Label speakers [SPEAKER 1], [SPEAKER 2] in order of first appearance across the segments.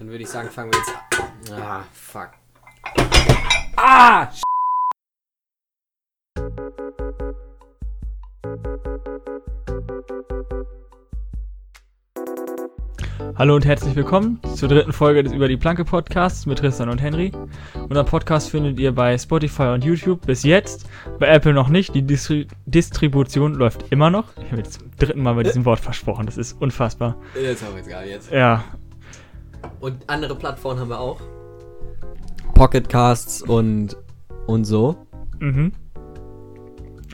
[SPEAKER 1] Dann würde ich sagen, fangen wir jetzt an. Ah, fuck. Ah!
[SPEAKER 2] Hallo und herzlich willkommen zur dritten Folge des Über die Planke Podcasts mit Tristan und Henry. Unser Podcast findet ihr bei Spotify und YouTube bis jetzt, bei Apple noch nicht. Die Distri Distribution läuft immer noch. Ich habe jetzt zum dritten Mal bei diesem Wort versprochen, das ist unfassbar.
[SPEAKER 1] Jetzt wir es gar jetzt.
[SPEAKER 2] Ja,
[SPEAKER 1] Und andere Plattformen haben wir auch. Pocketcasts und, und so.
[SPEAKER 2] mhm.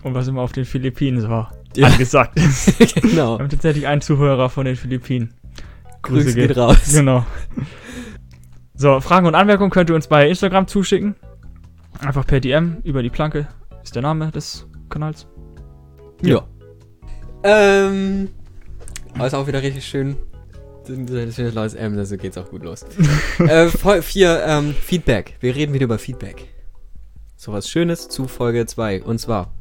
[SPEAKER 2] Und was immer auf den Philippinen so
[SPEAKER 1] Ja.
[SPEAKER 2] angesagt ist. Wir
[SPEAKER 1] genau.
[SPEAKER 2] haben tatsächlich einen Zuhörer von den Philippinen.
[SPEAKER 1] Grüße
[SPEAKER 2] geht-
[SPEAKER 1] geht raus.
[SPEAKER 2] Genau. So, Fragen und Anmerkungen könnt ihr uns bei Instagram zuschicken. Einfach per DM über die Planke ist der Name des Kanals.
[SPEAKER 1] Ja. Ähm. Aber ist auch wieder richtig schön. Das ist ein neues M, also geht's auch gut los. äh, vier, ähm, Feedback. Wir reden wieder über Feedback. So was Schönes zu Folge 2. Und zwar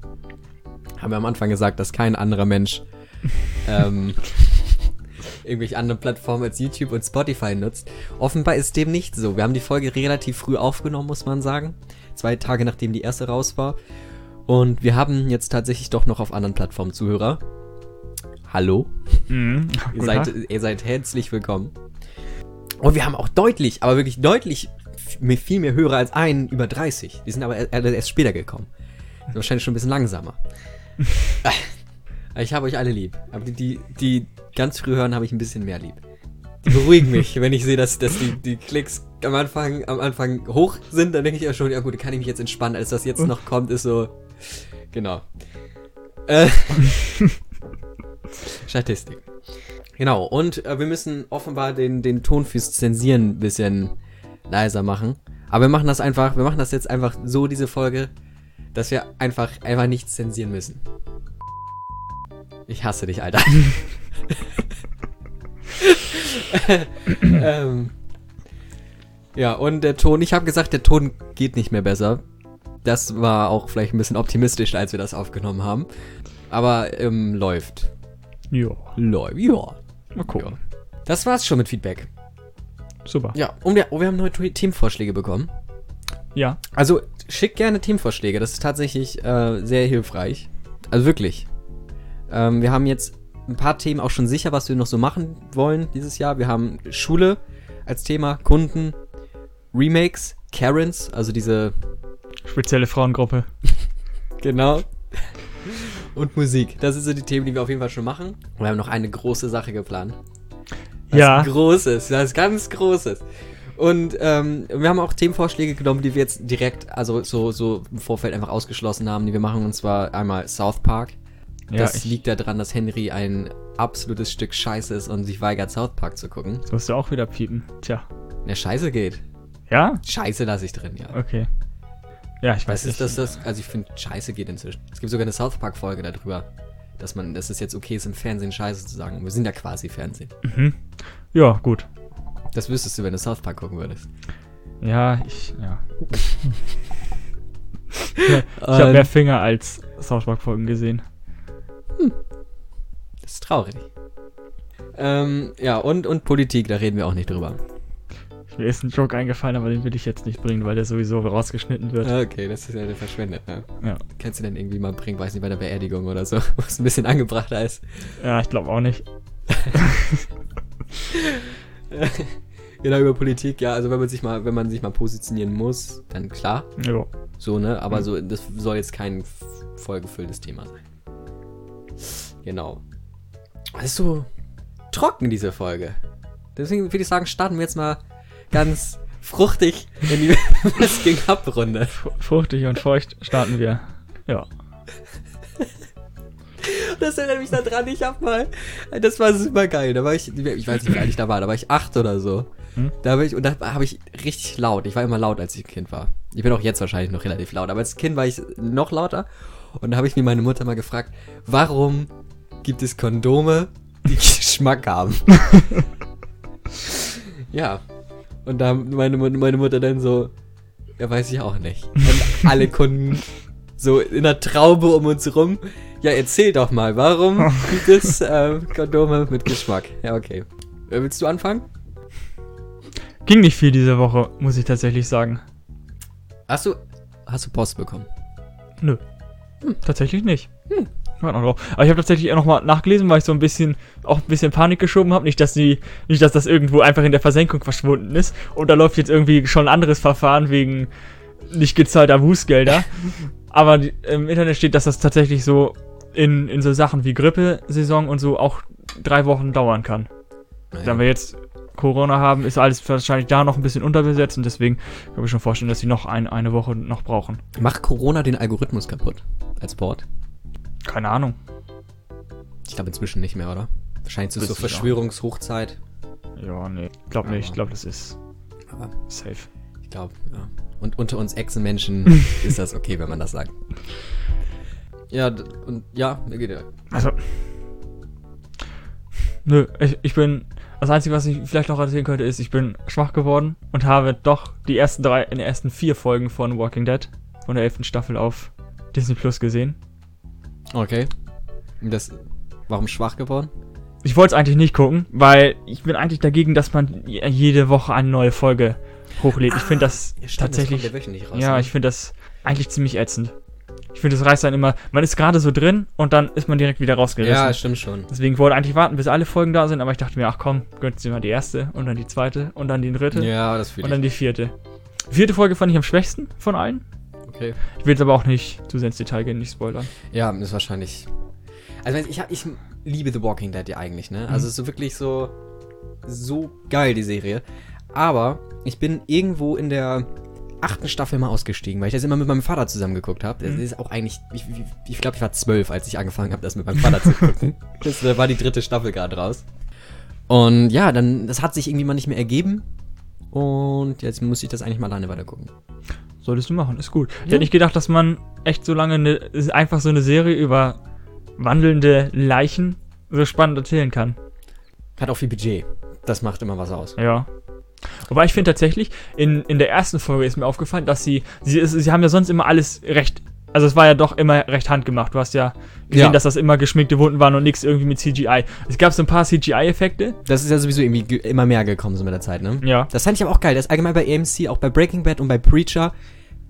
[SPEAKER 1] haben wir am Anfang gesagt, dass kein anderer Mensch ähm, irgendwelche anderen Plattformen als YouTube und Spotify nutzt. Offenbar ist dem nicht so. Wir haben die Folge relativ früh aufgenommen, muss man sagen. Zwei Tage nachdem die erste raus war. Und wir haben jetzt tatsächlich doch noch auf anderen Plattformen Zuhörer. Hallo,
[SPEAKER 2] Mhm.
[SPEAKER 1] ihr seid, ihr seid herzlich willkommen. Und wir haben auch deutlich, aber wirklich deutlich viel mehr Hörer als einen über 30. Die sind aber erst später gekommen. Sind wahrscheinlich schon ein bisschen langsamer. ich habe euch alle lieb. Aber die, die, die ganz früh hören, habe ich ein bisschen mehr lieb. Die beruhigen mich, wenn ich sehe, dass, dass die, die Klicks am Anfang, am Anfang hoch sind, dann denke ich ja schon, ja gut, da kann ich mich jetzt entspannen. Alles, was jetzt noch kommt, ist so. Genau. Äh, Statistik. Genau, und äh, wir müssen offenbar den, den Ton fürs Zensieren ein bisschen leiser machen. Aber wir machen das einfach, wir machen das jetzt einfach so, diese Folge, dass wir einfach, einfach nichts zensieren müssen. Ich hasse dich, Alter. ähm, ja, und der Ton, ich habe gesagt, der Ton geht nicht mehr besser. Das war auch vielleicht ein bisschen optimistischer, als wir das aufgenommen haben. Aber ähm, läuft.
[SPEAKER 2] Ja,
[SPEAKER 1] Läuft, ja.
[SPEAKER 2] mal gucken.
[SPEAKER 1] Ja. Das war's schon mit Feedback.
[SPEAKER 2] Super.
[SPEAKER 1] Ja, und wir, oh, wir haben neue Themenvorschläge bekommen.
[SPEAKER 2] Ja.
[SPEAKER 1] Also schickt gerne Themenvorschläge, das ist tatsächlich äh, sehr hilfreich. Also wirklich. Ähm, wir haben jetzt ein paar Themen auch schon sicher, was wir noch so machen wollen dieses Jahr. Wir haben Schule als Thema, Kunden, Remakes, Karens, also diese
[SPEAKER 2] Spezielle Frauengruppe.
[SPEAKER 1] Genau. Und Musik. Das sind so die Themen, die wir auf jeden Fall schon machen. Und wir haben noch eine große Sache geplant. Was
[SPEAKER 2] Ja.
[SPEAKER 1] Großes, was ganz Großes. Und ähm, wir haben auch Themenvorschläge genommen, die wir jetzt direkt, also so, so im Vorfeld einfach ausgeschlossen haben, die wir machen. Und zwar einmal South Park.
[SPEAKER 2] Ja,
[SPEAKER 1] das
[SPEAKER 2] ich,
[SPEAKER 1] liegt daran, dass Henry ein absolutes Stück Scheiße ist und sich weigert, South Park zu gucken.
[SPEAKER 2] das musst du auch wieder piepen. Tja.
[SPEAKER 1] Der Scheiße geht.
[SPEAKER 2] Ja?
[SPEAKER 1] Scheiße lasse ich drin, ja.
[SPEAKER 2] Okay. Ja, ich weiß
[SPEAKER 1] ist
[SPEAKER 2] nicht.
[SPEAKER 1] das, das? Also ich finde, Scheiße geht inzwischen. Es gibt sogar eine South Park-Folge darüber, dass man, dass es jetzt okay ist, im Fernsehen Scheiße zu sagen. Wir sind ja quasi Fernsehen.
[SPEAKER 2] Mhm. Ja, gut.
[SPEAKER 1] Das wüsstest du, wenn du South Park gucken würdest.
[SPEAKER 2] Ja, ich, ja. ich habe mehr Finger als South Park Folgen gesehen.
[SPEAKER 1] Das ist traurig. Ähm, ja, und, und Politik, da reden wir auch nicht drüber.
[SPEAKER 2] Mir ist ein Joke eingefallen, aber den will ich jetzt nicht bringen, weil der sowieso rausgeschnitten wird.
[SPEAKER 1] Okay, das ist ja verschwendet, ne?
[SPEAKER 2] Ja.
[SPEAKER 1] Kannst du denn irgendwie mal bringen, weiß nicht, bei der Beerdigung oder so, wo es ein bisschen angebrachter ist.
[SPEAKER 2] Ja, ich glaube auch nicht.
[SPEAKER 1] Genau, über Politik, ja, also wenn man sich mal, wenn man sich mal positionieren muss, dann klar.
[SPEAKER 2] Jo.
[SPEAKER 1] So, ne? Aber
[SPEAKER 2] Mhm.
[SPEAKER 1] so, das soll jetzt kein vollgefülltes Thema sein. Genau. Es ist so trocken, diese Folge. Deswegen würde ich sagen, starten wir jetzt mal ganz fruchtig in die Was ging ab Runde.
[SPEAKER 2] Fu- Fruchtig und feucht starten wir. Ja.
[SPEAKER 1] Das erinnert mich da dran, ich hab mal. Das war super geil. Da war ich, ich weiß nicht, wie alt ich da war, da war ich acht oder so.
[SPEAKER 2] Hm?
[SPEAKER 1] Da war ich, und da habe ich richtig laut. Ich war immer laut, als ich ein Kind war. Ich bin auch jetzt wahrscheinlich noch relativ laut, aber als Kind war ich noch lauter. Und da habe ich mir meine Mutter mal gefragt, warum gibt es Kondome, die Geschmack haben? ja. Und da meine, meine Mutter dann so, ja, weiß ich auch nicht. Und alle Kunden so in der Traube um uns rum. Ja, erzähl doch mal, warum gibt es ähm, Kondome mit Geschmack? Ja, okay. Äh, willst du anfangen?
[SPEAKER 2] ging nicht viel diese Woche, muss ich tatsächlich sagen.
[SPEAKER 1] Hast du, hast du Post bekommen?
[SPEAKER 2] Nö. Tatsächlich nicht.
[SPEAKER 1] Hm.
[SPEAKER 2] Aber ich habe tatsächlich auch nochmal nachgelesen, weil ich so ein bisschen auch ein bisschen Panik geschoben habe. Nicht, dass die, nicht, dass das irgendwo einfach in der Versenkung verschwunden ist. Und da läuft jetzt irgendwie schon ein anderes Verfahren wegen nicht gezahlter Bußgelder. Aber die, im Internet steht, dass das tatsächlich so in, in so Sachen wie Grippesaison und so auch drei Wochen dauern kann. Da wir jetzt Corona haben, ist alles wahrscheinlich da noch ein bisschen unterbesetzt und deswegen kann ich mir schon vorstellen, dass sie noch ein, eine Woche noch brauchen.
[SPEAKER 1] Macht Corona den Algorithmus kaputt? Als Wort?
[SPEAKER 2] Keine Ahnung.
[SPEAKER 1] Ich glaube inzwischen nicht mehr, oder? Wahrscheinlich ist es so. Verschwörungshochzeit.
[SPEAKER 2] Ja, nee. Ich glaube nicht. Ich glaube, das ist
[SPEAKER 1] Aber
[SPEAKER 2] safe.
[SPEAKER 1] ich glaube, ja. Und unter uns Echsenmenschen ist das okay, wenn man das sagt. Ja, und ja, mir geht ja.
[SPEAKER 2] Also. Nö, ich, ich bin. Das Einzige, was ich vielleicht noch erzählen könnte, ist, ich bin schwach geworden und habe doch die ersten drei, in den ersten vier Folgen von Walking Dead, von der elften Staffel auf Disney Plus gesehen.
[SPEAKER 1] Okay. Und Das, warum schwach geworden?
[SPEAKER 2] Ich wollte es eigentlich nicht gucken, weil ich bin eigentlich dagegen, dass man jede Woche eine neue Folge hochlädt. ich finde das
[SPEAKER 1] Ja, stimmt,
[SPEAKER 2] tatsächlich.
[SPEAKER 1] Das raus,
[SPEAKER 2] ja,
[SPEAKER 1] ne?
[SPEAKER 2] ich finde das eigentlich ziemlich ätzend. Ich finde, das reißt dann immer. Man ist gerade so drin und dann ist man direkt wieder rausgerissen.
[SPEAKER 1] ja, stimmt schon.
[SPEAKER 2] Deswegen wollte ich eigentlich warten, bis alle Folgen da sind, aber ich dachte mir, ach komm, gönnst dir mal die erste und dann die zweite und dann die dritte
[SPEAKER 1] Ja, das
[SPEAKER 2] und
[SPEAKER 1] fühle
[SPEAKER 2] dann
[SPEAKER 1] ich.
[SPEAKER 2] die vierte. Vierte Folge fand ich am schwächsten von allen.
[SPEAKER 1] Okay.
[SPEAKER 2] Ich will jetzt aber auch nicht zu sehr ins Detail gehen, nicht spoilern.
[SPEAKER 1] Ja, ist wahrscheinlich. Also ich, hab, ich liebe The Walking Dead ja eigentlich, ne? Also es ist so wirklich so so geil die Serie. Aber ich bin irgendwo in der achten Staffel mal ausgestiegen, weil ich das immer mit meinem Vater zusammen geguckt habe. Das
[SPEAKER 2] Mhm.
[SPEAKER 1] ist auch eigentlich, ich, ich, ich glaube, ich war zwölf, als ich angefangen habe, das mit meinem Vater zu gucken. Das war die dritte Staffel gerade raus. Und ja, dann, das hat sich irgendwie mal nicht mehr ergeben. Und jetzt muss ich das eigentlich mal alleine weiter gucken.
[SPEAKER 2] Solltest du machen, ist gut. Ich
[SPEAKER 1] Ja.
[SPEAKER 2] hätte nicht gedacht, dass man echt so lange eine, ist einfach so eine Serie über wandelnde Leichen so spannend erzählen kann.
[SPEAKER 1] Hat auch viel Budget. Das macht immer was aus.
[SPEAKER 2] Ja. Wobei ich finde tatsächlich, in, in der ersten Folge ist mir aufgefallen, dass sie, sie, sie haben ja sonst immer alles recht, also es war ja doch immer recht handgemacht. Du hast ja gesehen,
[SPEAKER 1] Ja.
[SPEAKER 2] dass das immer geschminkte Wunden waren und nichts irgendwie mit CGI. Es gab so ein paar CGI-Effekte.
[SPEAKER 1] Das ist ja sowieso irgendwie ge- immer mehr gekommen so mit der Zeit, ne?
[SPEAKER 2] Ja.
[SPEAKER 1] Das fand ich aber auch geil. Das ist allgemein bei AMC, auch bei Breaking Bad und bei Preacher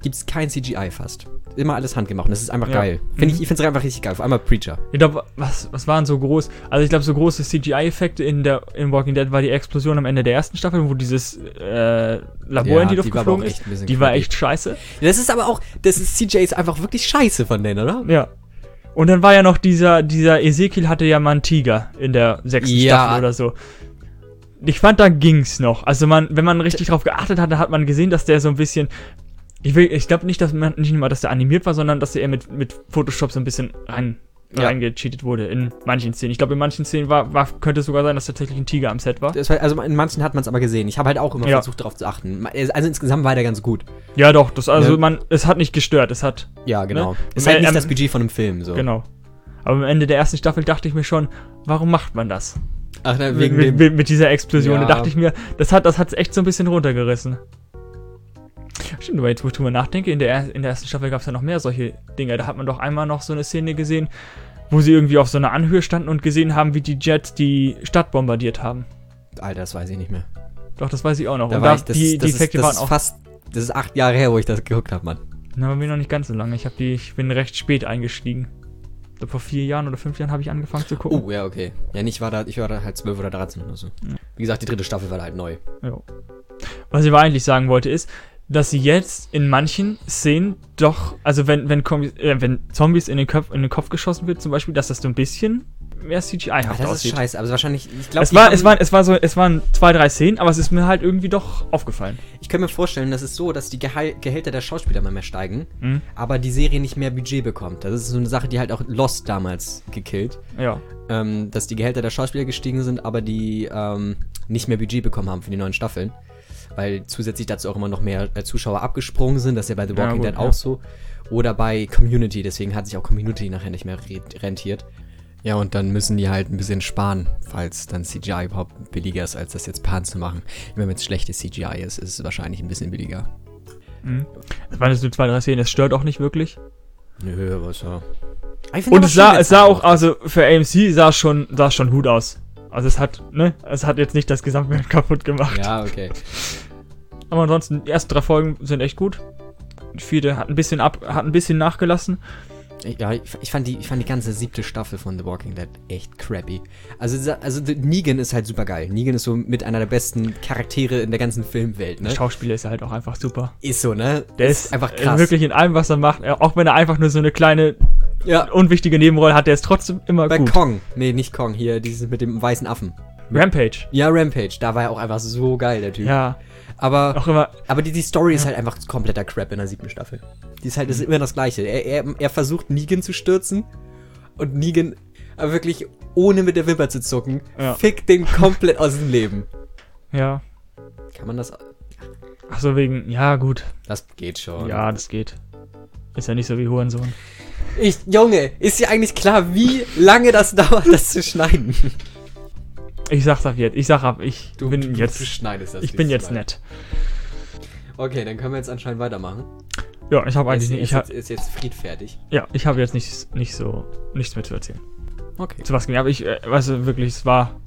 [SPEAKER 1] gibt es kein CGI fast. Immer alles handgemacht. und Das ist einfach
[SPEAKER 2] Ja.
[SPEAKER 1] geil. Find
[SPEAKER 2] Mhm.
[SPEAKER 1] ich ich finde es einfach richtig geil. Vor allem bei Preacher.
[SPEAKER 2] Ich glaube, was, was waren so groß? Also ich glaube, so große CGI-Effekte in der in Walking Dead war die Explosion am Ende der ersten Staffel, wo dieses äh, Labor in die Luft
[SPEAKER 1] war
[SPEAKER 2] geflogen ist. Die war
[SPEAKER 1] creepy.
[SPEAKER 2] echt scheiße.
[SPEAKER 1] Das ist aber auch, das ist CJ ist einfach wirklich scheiße von denen, oder?
[SPEAKER 2] Ja. Und dann war ja noch dieser, dieser Ezekiel hatte ja mal einen Tiger in der sechsten
[SPEAKER 1] Ja.
[SPEAKER 2] Staffel oder so. Ich fand, da ging's noch. Also man, wenn man richtig drauf geachtet hatte, hat man gesehen, dass der so ein bisschen. Ich will, ich glaube nicht, dass man nicht mal, dass der animiert war, sondern dass eher mit, mit Photoshop so ein bisschen rein,
[SPEAKER 1] Ja.
[SPEAKER 2] reingecheatet wurde in manchen Szenen. Ich glaube, in manchen Szenen war, war, könnte es sogar sein, dass tatsächlich ein Tiger am Set war.
[SPEAKER 1] Das war, also in manchen hat man es aber gesehen. Ich habe halt auch immer
[SPEAKER 2] Ja.
[SPEAKER 1] versucht darauf zu achten. Also insgesamt war der ganz gut.
[SPEAKER 2] Ja, doch, das, also
[SPEAKER 1] Ja.
[SPEAKER 2] man, es hat nicht gestört, es hat,
[SPEAKER 1] Ja, genau.
[SPEAKER 2] Ne?
[SPEAKER 1] Ist halt
[SPEAKER 2] Ähm,
[SPEAKER 1] nicht das Budget von einem Film. So.
[SPEAKER 2] genau. Aber am Ende der ersten Staffel dachte ich mir schon, warum macht man das?
[SPEAKER 1] Ach, na,
[SPEAKER 2] mit,
[SPEAKER 1] wegen
[SPEAKER 2] mit, mit, mit dieser Explosion.
[SPEAKER 1] Ja.
[SPEAKER 2] Da dachte ich mir, das hat das hat's echt so ein bisschen runtergerissen. Stimmt, aber jetzt, wo ich drüber nachdenke, in der, er- in der ersten Staffel gab es ja noch mehr solche Dinge. Da hat man doch einmal noch so eine Szene gesehen, wo sie irgendwie auf so einer Anhöhe standen und gesehen haben, wie die Jets die Stadt bombardiert haben.
[SPEAKER 1] Alter, das weiß ich nicht mehr.
[SPEAKER 2] Doch, das weiß ich auch noch.
[SPEAKER 1] Da
[SPEAKER 2] und
[SPEAKER 1] war
[SPEAKER 2] da,
[SPEAKER 1] ich, das,
[SPEAKER 2] die,
[SPEAKER 1] das
[SPEAKER 2] die Effekte
[SPEAKER 1] ist,
[SPEAKER 2] waren auch.
[SPEAKER 1] fast. Das ist acht Jahre her, wo ich das geguckt habe, Mann.
[SPEAKER 2] Na, aber mir noch nicht ganz so lange. Ich, die, ich bin recht spät eingestiegen. Ich glaub, vor vier Jahren oder fünf Jahren habe ich angefangen zu gucken.
[SPEAKER 1] Oh, ja, okay. Ja, nicht war da, ich war da halt 12 oder 13 oder so. Wie gesagt, die dritte Staffel war da halt neu.
[SPEAKER 2] Ja. Was ich aber eigentlich sagen wollte, ist, dass sie jetzt in manchen Szenen doch, also wenn, wenn, äh, wenn Zombies in den, Kopf, in den Kopf geschossen wird zum Beispiel, dass das so ein bisschen mehr CGI
[SPEAKER 1] Ach,
[SPEAKER 2] haft
[SPEAKER 1] das ist
[SPEAKER 2] aussieht.
[SPEAKER 1] scheiße, aber es wahrscheinlich, ich glaube,
[SPEAKER 2] Es war, es, war, es, war so, es waren zwei, drei Szenen, aber es ist mir halt irgendwie doch aufgefallen.
[SPEAKER 1] ich kann mir vorstellen, das ist so, dass die Gehal Gehälter der Schauspieler immer mehr steigen,
[SPEAKER 2] Mhm.
[SPEAKER 1] aber die Serie nicht mehr Budget bekommt. Das ist so eine Sache, die halt auch Lost damals gekillt.
[SPEAKER 2] Ja.
[SPEAKER 1] Ähm, dass die Gehälter der Schauspieler gestiegen sind, aber die ähm, nicht mehr Budget bekommen haben für die neuen Staffeln. Weil zusätzlich dazu auch immer noch mehr äh, Zuschauer abgesprungen sind. Das ist ja bei The
[SPEAKER 2] Ja,
[SPEAKER 1] Walking
[SPEAKER 2] gut,
[SPEAKER 1] Dead
[SPEAKER 2] ja.
[SPEAKER 1] auch so. Oder bei Community, deswegen hat sich auch Community nachher nicht mehr re rentiert. Ja, und dann müssen die halt ein bisschen sparen, falls dann CGI überhaupt billiger ist, als das jetzt Pan zu machen. Wenn es schlechtes CGI ist, ist es wahrscheinlich ein bisschen billiger.
[SPEAKER 2] Mhm. Es waren jetzt nur zwei, drei Szenen, es stört auch nicht wirklich.
[SPEAKER 1] Nö, aber so.
[SPEAKER 2] Und es sah, es sah auch, also für AMC sah es schon, sah es schon gut aus. Also es hat, ne, es hat jetzt nicht das Gesamtbild kaputt gemacht.
[SPEAKER 1] Ja, okay.
[SPEAKER 2] Aber ansonsten, die ersten drei Folgen sind echt gut. Die vierte hat ein bisschen ab, hat ein bisschen nachgelassen.
[SPEAKER 1] Ja, ich, fand die, ich fand die ganze siebte Staffel von The Walking Dead echt crappy. Also, also Negan ist halt super geil. Negan ist so mit einer der besten Charaktere in der ganzen Filmwelt,
[SPEAKER 2] Der
[SPEAKER 1] ne?
[SPEAKER 2] Schauspieler ist halt auch einfach super.
[SPEAKER 1] Ist so, ne?
[SPEAKER 2] Der ist,
[SPEAKER 1] einfach
[SPEAKER 2] äh,
[SPEAKER 1] krass.
[SPEAKER 2] wirklich in allem, was er macht. äh, Auch wenn er einfach nur so eine kleine,
[SPEAKER 1] Ja.
[SPEAKER 2] unwichtige Nebenrolle hat, der ist trotzdem immer
[SPEAKER 1] Bei
[SPEAKER 2] gut.
[SPEAKER 1] Kong. Nee, nicht Kong, hier, dieses mit dem weißen Affen.
[SPEAKER 2] Rampage.
[SPEAKER 1] Ja, Rampage, da war er auch einfach so geil, der Typ.
[SPEAKER 2] Ja,
[SPEAKER 1] Aber,
[SPEAKER 2] auch immer.
[SPEAKER 1] aber die, die Story ist halt einfach kompletter Crap in der siebten Staffel. Die ist halt das ist immer das Gleiche. Er, er, er versucht Negan zu stürzen und Negan aber wirklich ohne mit der Wimper zu zucken,
[SPEAKER 2] Ja.
[SPEAKER 1] fickt den komplett aus dem Leben.
[SPEAKER 2] Ja.
[SPEAKER 1] Kann man das?
[SPEAKER 2] Ach so, wegen. Ja, gut.
[SPEAKER 1] Das geht schon.
[SPEAKER 2] Ja, das geht. Ist ja nicht so wie Hurensohn.
[SPEAKER 1] Ich, Junge, ist dir eigentlich klar, wie lange das dauert, das zu schneiden?
[SPEAKER 2] Ich sag's ab jetzt. Ich sag ab, ich bin
[SPEAKER 1] du,
[SPEAKER 2] jetzt.
[SPEAKER 1] Du schneidest das.
[SPEAKER 2] Ich bin jetzt
[SPEAKER 1] Mal.
[SPEAKER 2] nett.
[SPEAKER 1] Okay, dann können wir jetzt anscheinend weitermachen.
[SPEAKER 2] Ja, ich habe eigentlich nicht.
[SPEAKER 1] ist,
[SPEAKER 2] Ich hab,
[SPEAKER 1] jetzt, ist jetzt friedfertig.
[SPEAKER 2] ja, ich habe jetzt nicht, nicht so nichts mehr zu erzählen.
[SPEAKER 1] Okay.
[SPEAKER 2] Zu was ging. Aber ich, äh, weißt du, wirklich, es war